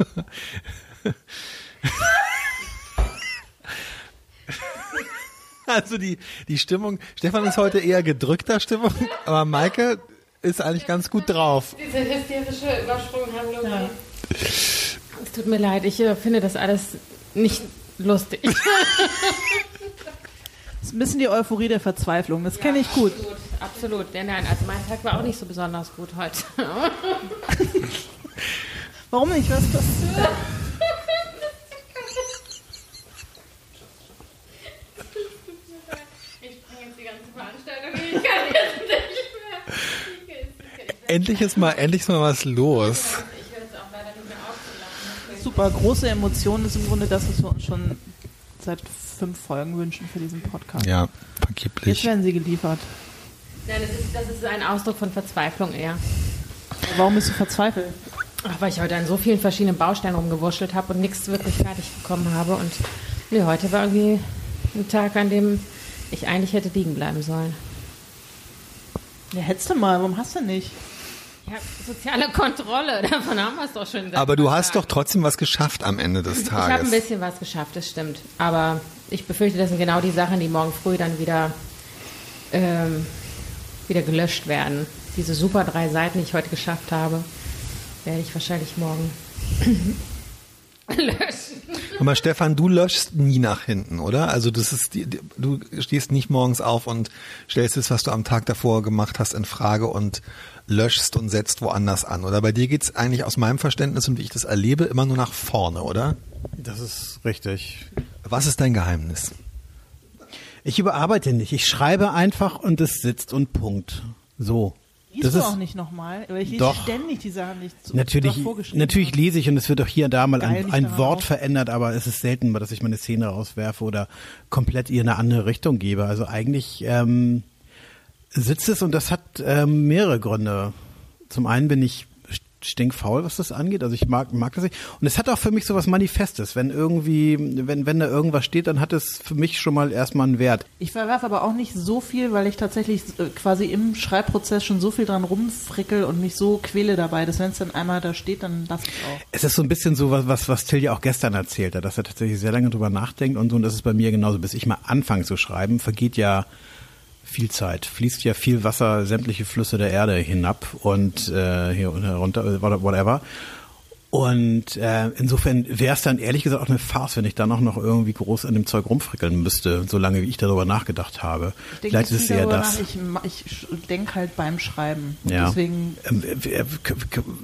Also die, die Stimmung, Stefan ist heute eher gedrückter Stimmung, aber Maike ist eigentlich ganz gut drauf. Diese hysterische Übersprunghandlung. Es tut mir leid, ich äh, finde das alles nicht lustig. <laughs> <laughs> Das ist ein bisschen die Euphorie der Verzweiflung. Das kenne ich gut. Absolut, absolut. Ja, nein, also mein Tag war auch nicht so besonders gut heute. <laughs> Warum nicht? Was passiert? Ich bringe jetzt die ganze Veranstaltung hin. Ich kann jetzt nicht mehr. Endlich ist mal, endlich ist mal was los. Ich höre jetzt auch leider nicht mehr auf zu lachen. Super große Emotionen ist im Grunde das, was wir uns schon seit fünf Folgen wünschen für diesen Podcast. Ja, Jetzt vergeblich. werden sie geliefert. Nein, das ist, das ist ein Ausdruck von Verzweiflung eher. Warum bist du verzweifelt? Ach, weil ich heute an so vielen verschiedenen Baustellen rumgewurschtelt habe und nichts wirklich fertig bekommen habe. Und nee, heute war irgendwie ein Tag, an dem ich eigentlich hätte liegen bleiben sollen. Ja, hättest du mal. Warum hast du nicht? Ja, soziale Kontrolle, <laughs> davon haben wir es doch schon. Aber du hast doch trotzdem was geschafft am Ende des Ich habe ein Tages. bisschen was geschafft, das stimmt. Aber ich befürchte, das sind genau die Sachen, die morgen früh dann wieder, ähm, wieder gelöscht werden. Diese super drei Seiten, die ich heute geschafft habe, werde ich wahrscheinlich morgen löschen. Aber Stefan, du löschst nie nach hinten, oder? Also das ist die, die- du stehst nicht morgens auf und stellst das, was du am Tag davor gemacht hast, in Frage und löschst und setzt woanders an. Oder bei dir geht's eigentlich aus meinem Verständnis und wie ich das erlebe, immer nur nach vorne, oder? Das ist richtig. Was ist dein Geheimnis? Ich überarbeite nicht. Ich schreibe einfach und es sitzt und Punkt. So. Liest Das du ist- auch nicht nochmal? Weil ich lese Doch. ständig die Sachen nicht so Natürlich, natürlich lese ich und es wird auch hier und da mal Geil, ein, ein Wort verändert, aber es ist selten, mal, dass ich meine Szene rauswerfe oder komplett ihr eine andere Richtung gebe. Also eigentlich ähm, sitzt es und das hat ähm, mehrere Gründe. Zum einen bin ich stinkfaul, was das angeht. Also ich mag, mag das nicht. Und es hat auch für mich so was Manifestes. Wenn irgendwie, wenn, wenn da irgendwas steht, dann hat es für mich schon mal erstmal einen Wert. Ich verwerfe aber auch nicht so viel, weil ich tatsächlich äh, quasi im Schreibprozess schon so viel dran rumfrickel und mich so quäle dabei, dass wenn es dann einmal da steht, dann lasse ich auch. Es ist so ein bisschen so was, was, was Till ja auch gestern erzählt hat, dass er tatsächlich sehr lange drüber nachdenkt und so. Und das ist bei mir genauso. Bis ich mal anfange zu schreiben, vergeht ja viel Zeit, fließt ja viel Wasser, sämtliche Flüsse der Erde hinab und äh, hier und herunter, äh, whatever. Und äh, insofern wäre es dann ehrlich gesagt auch eine Farce, wenn ich dann auch noch irgendwie groß an dem Zeug rumfrickeln müsste, solange wie ich darüber nachgedacht habe. Ich denke Vielleicht ist es eher das. nach. Ich, ich denke halt beim Schreiben. Ja. Deswegen, Ähm, äh,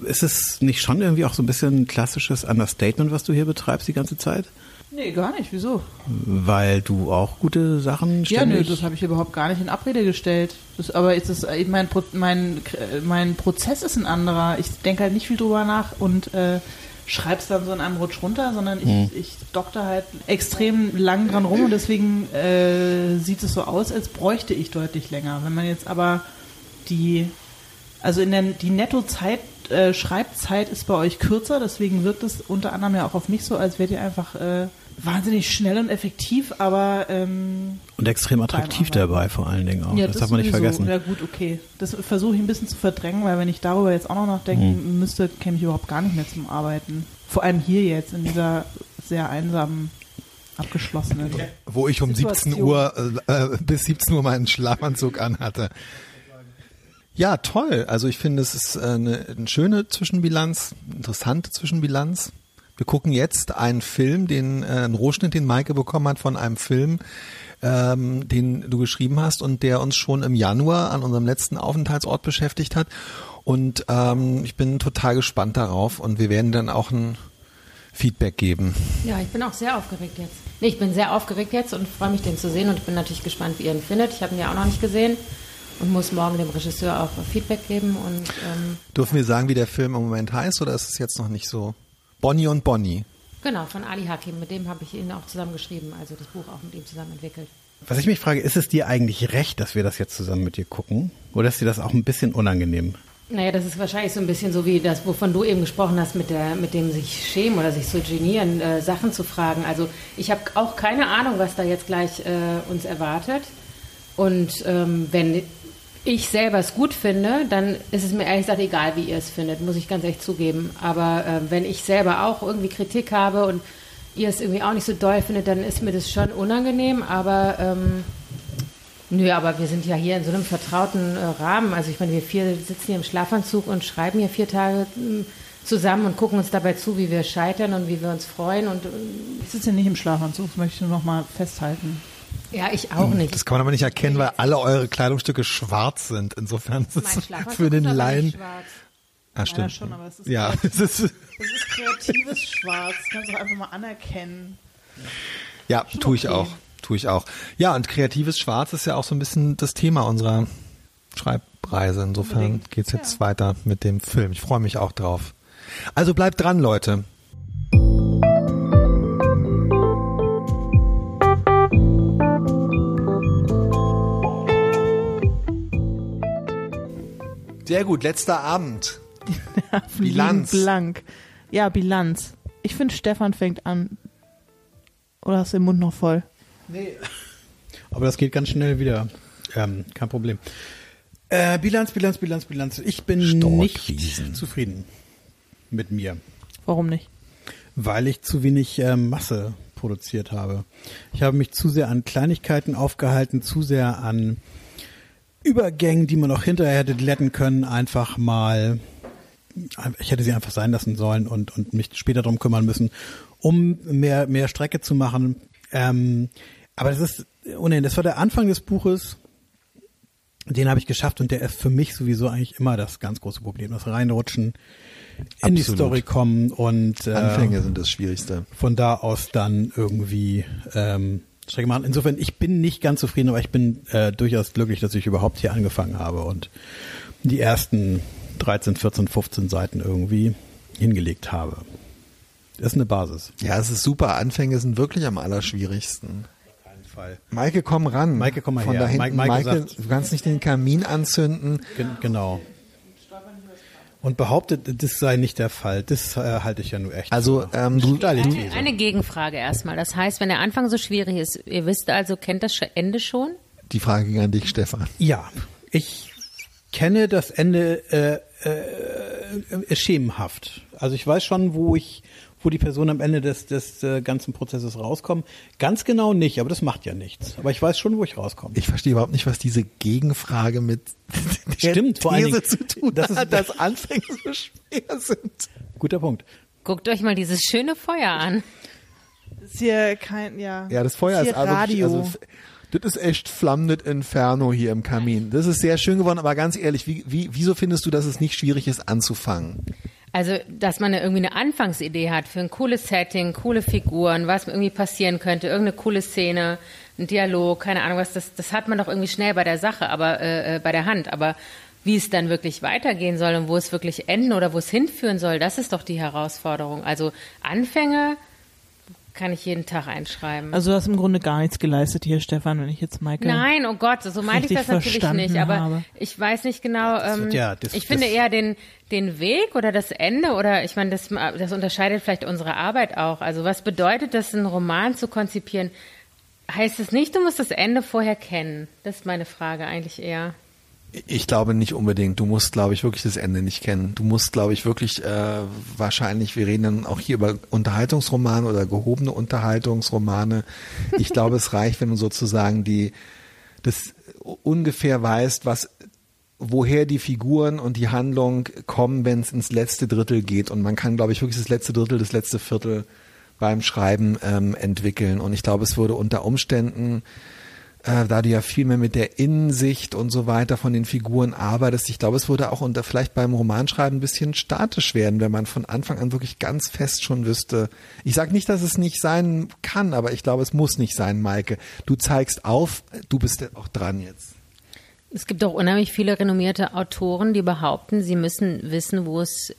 Ist es nicht schon irgendwie auch so ein bisschen ein klassisches Understatement, was du hier betreibst die ganze Zeit? Nee, gar nicht. Wieso? Weil du auch gute Sachen Ja, nö, ständig... das habe ich überhaupt gar nicht in Abrede gestellt. Das, aber ist es, äh, mein, mein, äh, mein Prozess ist ein anderer. Ich denke halt nicht viel drüber nach und äh, schreib's dann so in einem Rutsch runter, sondern ich, Mhm. ich dokter halt extrem lang dran rum und deswegen äh, sieht es so aus, als bräuchte ich deutlich länger. Wenn man jetzt aber die, also in der die Nettozeit, äh, Schreibzeit ist bei euch kürzer, deswegen wirkt es unter anderem ja auch auf mich so, als wärt ihr einfach äh, wahnsinnig schnell und effektiv, aber ähm, und extrem attraktiv dabei vor allen Dingen auch. ja, das, darf man nicht vergessen. Ja gut, okay. Das versuche ich ein bisschen zu verdrängen, weil wenn ich darüber jetzt auch noch nachdenken Mhm. müsste, käme ich überhaupt gar nicht mehr zum Arbeiten. Vor allem hier jetzt in dieser sehr einsamen, abgeschlossenen. Wo ich um 17 Situation. Uhr äh, äh, bis 17 Uhr meinen Schlafanzug anhatte. Ja, toll. Also ich finde, es ist äh, eine, eine schöne Zwischenbilanz, interessante Zwischenbilanz. Wir gucken jetzt einen Film, den äh, einen Rohschnitt, den Maike bekommen hat von einem Film, ähm, den du geschrieben hast und der uns schon im Januar an unserem letzten Aufenthaltsort beschäftigt hat. Und ähm, ich bin total gespannt darauf und wir werden dann auch ein Feedback geben. Ja, ich bin auch sehr aufgeregt jetzt. Nee, ich bin sehr aufgeregt jetzt und freue mich, den zu sehen und ich bin natürlich gespannt, wie ihr ihn findet. Ich habe ihn ja auch noch nicht gesehen und muss morgen dem Regisseur auch Feedback geben und ähm, Dürfen wir sagen, wie der Film im Moment heißt oder ist es jetzt noch nicht so? Bonnie und Bonnie. genau, von Ali Hakim, mit dem habe ich ihn auch zusammen geschrieben, also das Buch auch mit ihm zusammen entwickelt. Was ich mich frage, ist es dir eigentlich recht, dass wir das jetzt zusammen mit dir gucken? Oder ist dir das auch ein bisschen unangenehm? Naja, das ist wahrscheinlich so ein bisschen so wie das, wovon du eben gesprochen hast, mit, der, mit dem sich schämen oder sich so genieren, äh, Sachen zu fragen. Also ich habe auch keine Ahnung, was da jetzt gleich äh, uns erwartet. Und ähm, wenn ich selber es gut finde, dann ist es mir ehrlich gesagt egal, wie ihr es findet, muss ich ganz ehrlich zugeben. Aber äh, wenn ich selber auch irgendwie Kritik habe und ihr es irgendwie auch nicht so doll findet, dann ist mir das schon unangenehm. Aber ähm, Nö, aber wir sind ja hier in so einem vertrauten äh, Rahmen. Also ich meine, wir vier sitzen hier im Schlafanzug und schreiben hier vier Tage mh, zusammen und gucken uns dabei zu, wie wir scheitern und wie wir uns freuen. Und äh, Ich sitze nicht im Schlafanzug, das möchte ich nur noch mal festhalten. Ja, ich auch nicht. Das kann man aber nicht erkennen, weil alle eure Kleidungsstücke schwarz sind. Insofern ist es für den Laien. Ah, stimmt. schon, aber es ist ja, kreativ. <laughs> es ist, Das ist kreatives Schwarz, das kannst du auch einfach mal anerkennen. ja, tue ich okay. auch. Tue ich auch. Ja, und kreatives Schwarz ist ja auch so ein bisschen das Thema unserer Schreibreise. Insofern Unbedingt. geht's jetzt Ja. weiter mit dem Film. Ich freue mich auch drauf. Also bleibt dran, Leute. Sehr gut, letzter Abend. <laughs> Bilanz. Blank. Ja, Bilanz. Ich finde, Stefan fängt an. Oder hast du den Mund noch voll? <laughs> Aber das geht ganz schnell wieder. Ähm, kein Problem. Äh, Bilanz, Bilanz, Bilanz, Bilanz. Ich bin nicht zufrieden mit mir, Warum nicht? weil ich zu wenig äh, Masse produziert habe. Ich habe mich zu sehr an Kleinigkeiten aufgehalten, zu sehr an Übergängen, die man auch hinterher hätte glätten können, einfach mal ich hätte sie einfach sein lassen sollen und, und mich später drum kümmern müssen, um mehr, mehr Strecke zu machen. Ähm, aber das ist, ohnehin, das war der Anfang des Buches, den habe ich geschafft und der ist für mich sowieso eigentlich immer das ganz große Problem. Das Reinrutschen, in die. Story kommen und äh, Anfänge sind das Schwierigste. von da aus dann irgendwie ähm, Strecke machen. Insofern, ich bin nicht ganz zufrieden, aber ich bin äh, durchaus glücklich, dass ich überhaupt hier angefangen habe und die ersten 13, 14, 15 Seiten irgendwie hingelegt habe. Das ist eine Basis. Ja, es ist super. Anfänge sind wirklich am allerschwierigsten. Fall. Maike, komm ran. Maike, komm mal Von her. da hinten. Maike Maike, sagt- du kannst nicht den Kamin anzünden. Gen genau. Und behauptet, das sei nicht der Fall. Das äh, halte ich ja nur echt. Also, für ähm, du- These. Eine Gegenfrage erstmal. Das heißt, wenn der Anfang so schwierig ist, ihr wisst also, kennt das Ende schon? Die Frage ging an dich, Stefan. Ja, ich kenne das Ende äh, äh, äh, schemenhaft. Also ich weiß schon, wo ich, wo die Person am Ende des, des äh, ganzen Prozesses rauskommt. Ganz genau nicht, aber das macht ja nichts. Aber ich weiß schon, wo ich rauskomme. Ich verstehe überhaupt nicht, was diese Gegenfrage mit der <laughs> Stimmt, vor Dingen, zu tun das ist- hat, dass Anfänge so schwer sind. Guter Punkt. Guckt euch mal dieses schöne Feuer an. Das ist hier kein, ja. Ja, das Feuer hier ist aber wirklich, Radio. also, das ist echt flammendes Inferno hier im Kamin. Das ist sehr schön geworden, aber ganz ehrlich, wie, wie, wieso findest du, dass es nicht schwierig ist anzufangen? Also, dass man irgendwie eine Anfangsidee hat für ein cooles Setting, coole Figuren, was irgendwie passieren könnte, irgendeine coole Szene, ein Dialog, keine Ahnung was, das, das hat man doch irgendwie schnell bei der Sache, aber äh, äh, bei der Hand. Aber wie es dann wirklich weitergehen soll und wo es wirklich enden oder wo es hinführen soll, das ist doch die Herausforderung. Also Anfänge kann ich jeden Tag einschreiben. Also du hast im Grunde gar nichts geleistet hier, Stefan, wenn ich jetzt Maike. Nein, oh Gott, so meinte ich das natürlich nicht. Aber habe. ich weiß nicht genau. Ähm, ja- das- ich finde das- eher den den Weg oder das Ende oder ich meine, das das unterscheidet vielleicht unsere Arbeit auch. Also was bedeutet das, einen Roman zu konzipieren? Heißt es nicht, du musst das Ende vorher kennen? Das ist meine Frage eigentlich eher. Ich glaube nicht unbedingt. Du musst, glaube ich, wirklich das Ende nicht kennen. Du musst, glaube ich, wirklich äh, wahrscheinlich, wir reden dann auch hier über Unterhaltungsromane oder gehobene Unterhaltungsromane. Ich glaube, es reicht, wenn du sozusagen die das ungefähr weißt, was woher die Figuren und die Handlung kommen, wenn es ins letzte Drittel geht. Und man kann, glaube ich, wirklich das letzte Drittel, das letzte Viertel beim Schreiben ähm, entwickeln. Und ich glaube, es würde unter Umständen äh, da du ja viel mehr mit der Innensicht und so weiter von den Figuren arbeitest, ich glaube, es würde auch unter vielleicht beim Romanschreiben ein bisschen statisch werden, wenn man von Anfang an wirklich ganz fest schon wüsste. Ich sage nicht, dass es nicht sein kann, aber ich glaube, es muss nicht sein, Maike. Du zeigst auf, du bist auch dran jetzt. Es gibt auch unheimlich viele renommierte Autoren, die behaupten, sie müssen wissen, wo es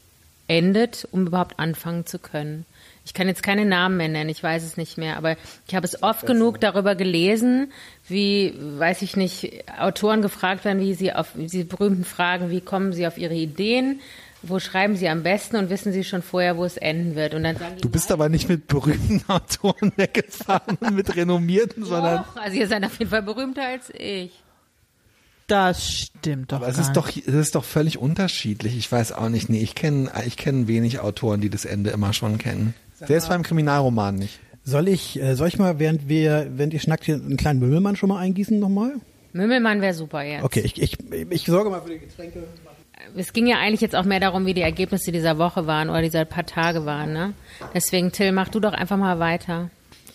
endet, um überhaupt anfangen zu können. Ich kann jetzt keine Namen mehr nennen, ich weiß es nicht mehr, aber ich habe es oft genug darüber gelesen, wie, weiß ich nicht, Autoren gefragt werden, wie sie auf diese berühmten Fragen, wie kommen sie auf ihre Ideen, wo schreiben sie am besten und wissen sie schon vorher, wo es enden wird. Und dann sagen Du bist aber nicht mit berühmten <laughs> Autoren weggefahren und mit renommierten, sondern doch, also ihr seid auf jeden Fall berühmter als ich. Das stimmt doch. Aber es ist nicht. doch, es ist doch völlig unterschiedlich. Ich weiß auch nicht. Nee, ich kenne, ich kenne wenig Autoren, die das Ende immer schon kennen. Selbst beim Kriminalroman nicht. Soll ich, äh, soll ich mal, während wir, während ihr schnackt, hier einen kleinen Mümmelmann schon mal eingießen nochmal? Mümmelmann wäre super jetzt. Okay, ich, ich, ich sorge mal für die Getränke. Es ging ja eigentlich jetzt auch mehr darum, wie die Ergebnisse dieser Woche waren oder dieser paar Tage waren. Ne? Deswegen, Till, mach du doch einfach mal weiter.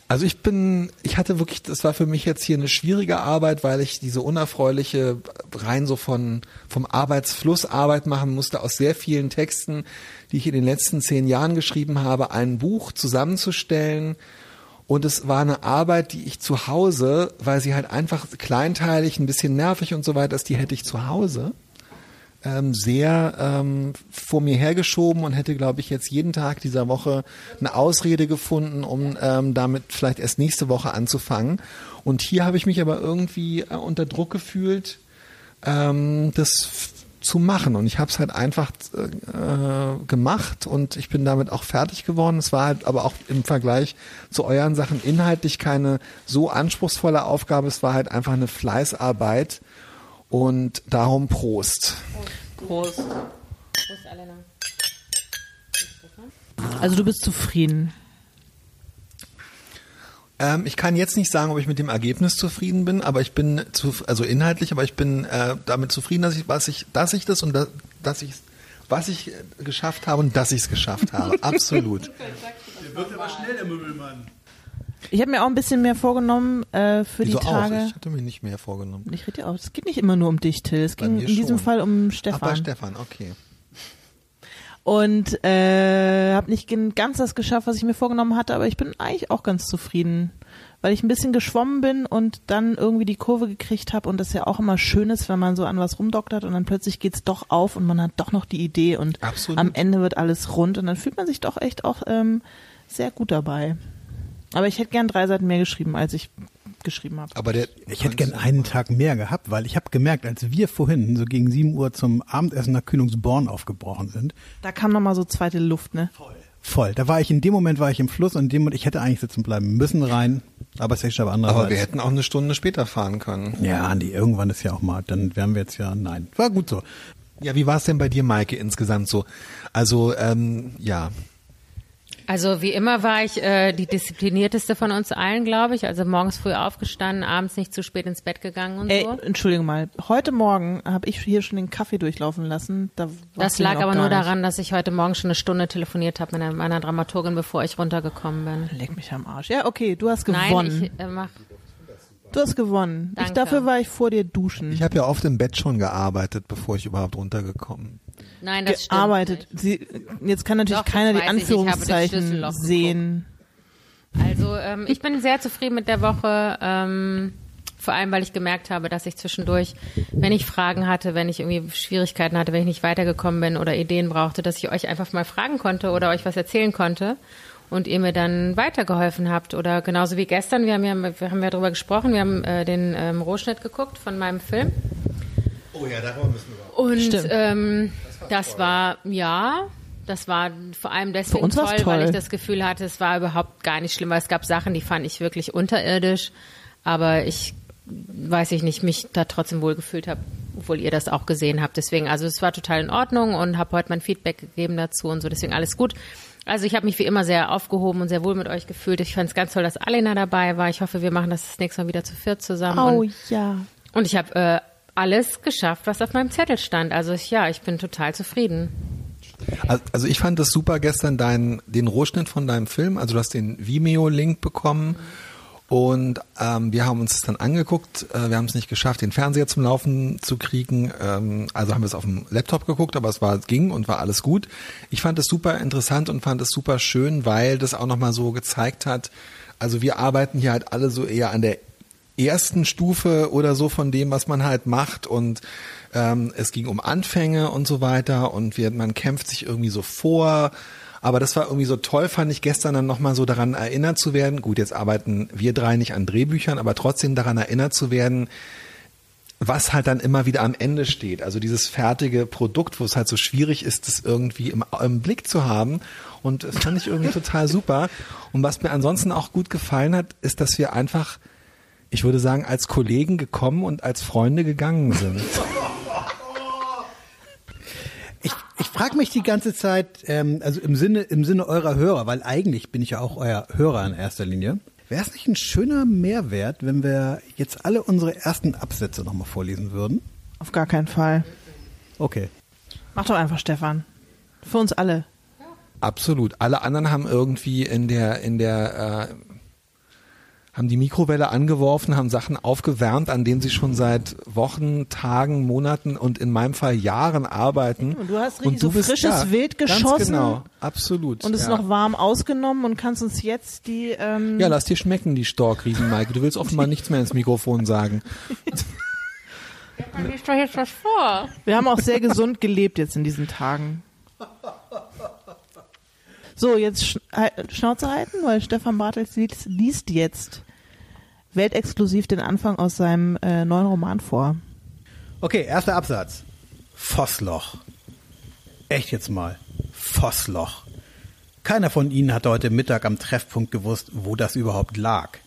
Also ich bin, ich hatte wirklich, das war für mich jetzt hier eine schwierige Arbeit, weil ich diese unerfreuliche, rein so von, vom Arbeitsfluss Arbeit machen musste, aus sehr vielen Texten, die ich in den letzten zehn Jahren geschrieben habe, ein Buch zusammenzustellen. Und es war eine Arbeit, die ich zu Hause, weil sie halt einfach kleinteilig, ein bisschen nervig und so weiter ist, die hätte ich zu Hause ähm, sehr ähm, vor mir hergeschoben und hätte, glaube ich, jetzt jeden Tag dieser Woche eine Ausrede gefunden, um ähm, damit vielleicht erst nächste Woche anzufangen. Und hier habe ich mich aber irgendwie äh, unter Druck gefühlt, ähm, das zu machen. Und ich habe es halt einfach äh, gemacht und ich bin damit auch fertig geworden. Es war halt aber auch im Vergleich zu euren Sachen inhaltlich keine so anspruchsvolle Aufgabe. Es war halt einfach eine Fleißarbeit. Und darum Prost. Prost. Prost, Alena. Also du bist zufrieden. Ähm, ich kann jetzt nicht sagen, ob ich mit dem Ergebnis zufrieden bin, aber ich bin zu, also inhaltlich, aber ich bin äh, damit zufrieden, dass ich, was ich, dass ich das und da, dass ich, was ich äh, geschafft habe und dass ich es geschafft habe. <laughs> Absolut. Ich habe mir auch ein bisschen mehr vorgenommen äh, für Wieso die auch? Tage. Ich hatte mir nicht mehr vorgenommen. Ich rede ja auch. Es geht nicht immer nur um dich, Till. Es ging in diesem schon. Fall um Ach, bei Stefan. Stefan, okay. Und äh, habe nicht ganz das geschafft, was ich mir vorgenommen hatte, aber ich bin eigentlich auch ganz zufrieden, weil ich ein bisschen geschwommen bin und dann irgendwie die Kurve gekriegt habe und das ja auch immer schön ist, wenn man so an was rumdoktert und dann plötzlich geht's doch auf und man hat doch noch die Idee und Absolut. am Ende wird alles rund und dann fühlt man sich doch echt auch ähm, sehr gut dabei. Aber ich hätte gern drei Seiten mehr geschrieben, als ich geschrieben habe. Aber der, Ich hätte gern einen Tag mehr gehabt, weil ich habe gemerkt, als wir vorhin so gegen 7 Uhr zum Abendessen nach Kühlungsborn aufgebrochen sind, Da kam nochmal so zweite Luft, ne? voll. Da war ich in dem Moment war ich im Fluss und in dem Moment, ich hätte eigentlich sitzen bleiben müssen rein, aber es ist aber andererseits. aber wir hätten auch eine Stunde später fahren können. ja, Andi, irgendwann ist ja auch mal, dann wären wir jetzt ja, nein. War gut so. Ja, wie war es denn bei dir, Maike, insgesamt so? Also, ähm, ja. Also wie immer war ich äh, die disziplinierteste von uns allen, glaube ich. Also morgens früh aufgestanden, abends nicht zu spät ins Bett gegangen und Ey, so. Entschuldigung mal. Heute Morgen habe ich hier schon den Kaffee durchlaufen lassen. Da Das lag aber nur nicht. daran, dass ich heute Morgen schon eine Stunde telefoniert habe mit einer- meiner Dramaturgin, bevor ich runtergekommen bin. Leck mich am Arsch. Ja, okay, du hast gewonnen. Nein, ich äh, mach. du hast gewonnen. Ich, dafür war ich vor dir duschen. Ich habe ja oft im Bett schon gearbeitet, bevor ich überhaupt runtergekommen bin. Nein, das gearbeitet. Sie, jetzt kann natürlich Doch, keiner die weiß ich. Ich Anführungszeichen sehen. Also ähm, ich bin sehr zufrieden mit der Woche. Ähm, vor allem, weil ich gemerkt habe, dass ich zwischendurch, wenn ich Fragen hatte, wenn ich irgendwie Schwierigkeiten hatte, wenn ich nicht weitergekommen bin oder Ideen brauchte, dass ich euch einfach mal fragen konnte oder euch was erzählen konnte und ihr mir dann weitergeholfen habt. Oder genauso wie gestern, wir haben ja, wir haben ja darüber gesprochen, wir haben äh, den ähm, Rohschnitt geguckt von meinem Film. Oh ja, darüber müssen wir Und ähm, das war, ja, das war vor allem deswegen uns war's toll, weil toll. ich das Gefühl hatte, es war überhaupt gar nicht schlimm, weil es gab Sachen, die fand ich wirklich unterirdisch, aber ich weiß ich nicht, mich da trotzdem wohl gefühlt habe, obwohl ihr das auch gesehen habt. Deswegen, also es war total in Ordnung und habe heute mein Feedback gegeben dazu und so, deswegen alles gut. Also ich habe mich wie immer sehr aufgehoben und sehr wohl mit euch gefühlt. Ich fand es ganz toll, dass Alena dabei war. Ich hoffe, wir machen das das nächste Mal wieder zu viert zusammen. Oh und ja. und ich habe äh, alles geschafft, was auf meinem Zettel stand. Also ich, ja, ich bin total zufrieden. Also ich fand das super gestern dein, den Rohschnitt von deinem Film. Also du hast den Vimeo-Link bekommen und ähm, wir haben uns das dann angeguckt. Äh, wir haben es nicht geschafft, den Fernseher zum Laufen zu kriegen. Ähm, also haben wir es auf dem Laptop geguckt, aber es war ging und war alles gut. Ich fand es super interessant und fand es super schön, weil das auch nochmal so gezeigt hat. Also wir arbeiten hier halt alle so eher an der ersten Stufe oder so von dem, was man halt macht und ähm, es ging um Anfänge und so weiter und wir, man kämpft sich irgendwie so vor. Aber das war irgendwie so toll, fand ich gestern dann nochmal so daran erinnert zu werden. Gut, jetzt arbeiten wir drei nicht an Drehbüchern, aber trotzdem daran erinnert zu werden, was halt dann immer wieder am Ende steht. Also dieses fertige Produkt, wo es halt so schwierig ist, das irgendwie im, im Blick zu haben. Und das fand ich irgendwie total super. Und was mir ansonsten auch gut gefallen hat, ist, dass wir einfach, ich würde sagen, als Kollegen gekommen und als Freunde gegangen sind. Ich, ich frage mich die ganze Zeit, ähm, also im Sinne, im Sinne eurer Hörer, weil eigentlich bin ich ja auch euer Hörer in erster Linie. Wäre es nicht ein schöner Mehrwert, wenn wir jetzt alle unsere ersten Absätze nochmal vorlesen würden? Auf gar keinen Fall. Okay. Mach doch einfach, Stefan. Für uns alle. Absolut. Alle anderen haben irgendwie in der, in der, äh, haben die Mikrowelle angeworfen, haben Sachen aufgewärmt, an denen sie schon seit Wochen, Tagen, Monaten und in meinem Fall Jahren arbeiten. Und du hast richtig so bist- frisches Wild Ganz geschossen. genau, absolut. Und es ja. ist noch warm ausgenommen und kannst uns jetzt die. Ähm, Ja, lass dir schmecken, die Storkriesen, Maike. Du willst offenbar nichts mehr ins Mikrofon sagen. Liest doch jetzt was vor. Wir haben auch sehr gesund gelebt jetzt in diesen Tagen. So, jetzt Sch Schnauze halten, weil Stefan Bartels liest, liest jetzt weltexklusiv den Anfang aus seinem äh, neuen Roman vor. Okay, erster Absatz. Vossloch. Echt jetzt mal. Vossloch. Keiner von Ihnen hatte heute Mittag am Treffpunkt gewusst, wo das überhaupt lag.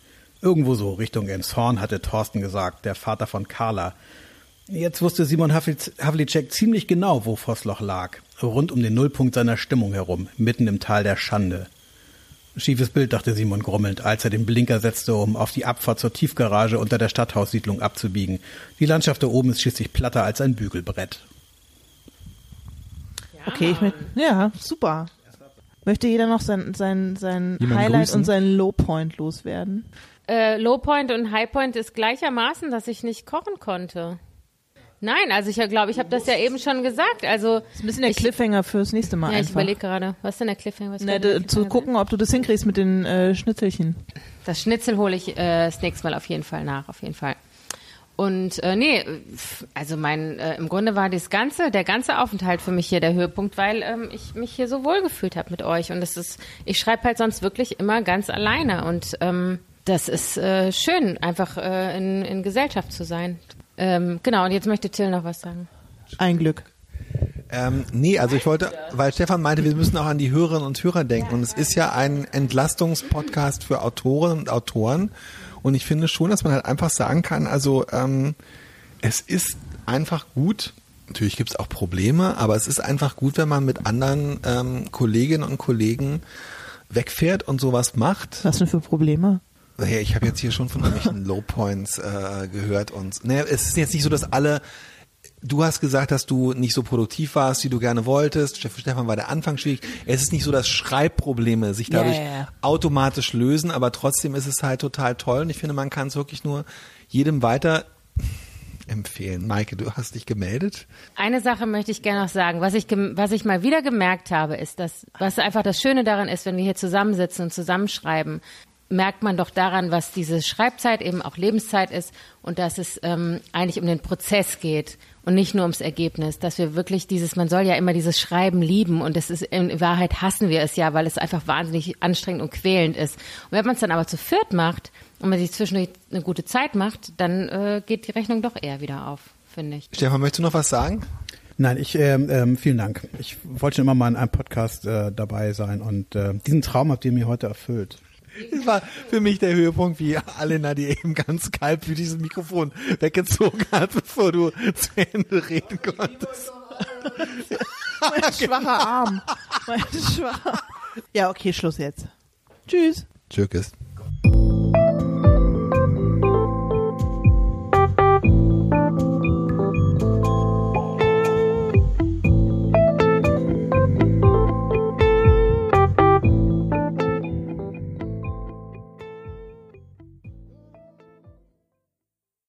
Irgendwo so Richtung Elmshorn hatte Thorsten gesagt, der Vater von Carla. Jetzt wusste Simon Havlic- Havlicek ziemlich genau, wo Vossloch lag. Rund um den Nullpunkt seiner Stimmung herum, mitten im Tal der Schande. Schiefes Bild, dachte Simon grummelnd, als er den Blinker setzte, um auf die Abfahrt zur Tiefgarage unter der Stadthaussiedlung abzubiegen. Die Landschaft da oben ist schließlich platter als ein Bügelbrett. Okay, ich mit. Ja, super. Möchte jeder noch sein, sein, sein Jemand Highlight grüßen? und seinen Lowpoint loswerden? Äh, Lowpoint und Highpoint ist gleichermaßen, dass ich nicht kochen konnte. Nein, also ich glaube, ich habe das ja eben schon gesagt. Also Das ist ein bisschen der ich, Cliffhanger fürs nächste Mal Ja, ich einfach. überlege gerade, was ist denn der Cliffhanger? Was könnte der d- zu Cliffhanger gucken, ob du das hinkriegst mit den äh, Schnitzelchen. sein? Das Schnitzel hole ich äh, das nächste Mal auf jeden Fall nach, auf jeden Fall. Und äh, nee, also mein, äh, im Grunde war das ganze, der ganze Aufenthalt für mich hier der Höhepunkt, weil ähm, ich mich hier so wohl gefühlt habe mit euch. Und das ist, ich schreibe halt sonst wirklich immer ganz alleine. Und ähm, das ist äh, schön, einfach äh, in, in Gesellschaft zu sein. Ähm, genau, und jetzt möchte Till noch was sagen. Ein Glück. Ähm, nee, also ich wollte, weil Stefan meinte, wir müssen auch an die Hörerinnen und Hörer denken. Und es ist ja ein Entlastungspodcast für Autorinnen und Autoren. Und ich finde schon, dass man halt einfach sagen kann, also ähm, es ist einfach gut, natürlich gibt es auch Probleme, aber es ist einfach gut, wenn man mit anderen ähm, Kolleginnen und Kollegen wegfährt und sowas macht. Was denn für Probleme? Naja, ich habe jetzt hier schon von irgendwelchen <laughs> Low Points äh, gehört und naja, es ist jetzt nicht so, dass alle. Du hast gesagt, dass du nicht so produktiv warst, wie du gerne wolltest. Stefan war der Anfang schwierig. Es ist nicht so, dass Schreibprobleme sich Ja, dadurch ja, ja. automatisch lösen, aber trotzdem ist es halt total toll und ich finde, man kann es wirklich nur jedem weiter empfehlen. Maike, du hast dich gemeldet. Eine Sache möchte ich gerne noch sagen. Was ich, was ich mal wieder gemerkt habe, ist, dass, was einfach das Schöne daran ist, wenn wir hier zusammensitzen und zusammenschreiben, merkt man doch daran, was diese Schreibzeit eben auch Lebenszeit ist und dass es ähm, eigentlich um den Prozess geht und nicht nur ums Ergebnis, dass wir wirklich dieses, man soll ja immer dieses Schreiben lieben und es ist in Wahrheit hassen wir es ja, weil es einfach wahnsinnig anstrengend und quälend ist. Und wenn man es dann aber zu viert macht und man sich zwischendurch eine gute Zeit macht, dann äh, geht die Rechnung doch eher wieder auf, finde ich. Stefan, möchtest du noch was sagen? Nein, ich ähm, ähm, vielen Dank. Ich wollte schon immer mal in einem Podcast äh, dabei sein und äh, diesen Traum habt ihr mir heute erfüllt. Das war für mich der Höhepunkt, wie Alena dir eben ganz kaltblütig das Mikrofon weggezogen hat, bevor du zu Ende reden konntest. Mein <laughs> schwacher Arm. Mein schwacher. Ja, okay, Schluss jetzt. Tschüss. Tschüss.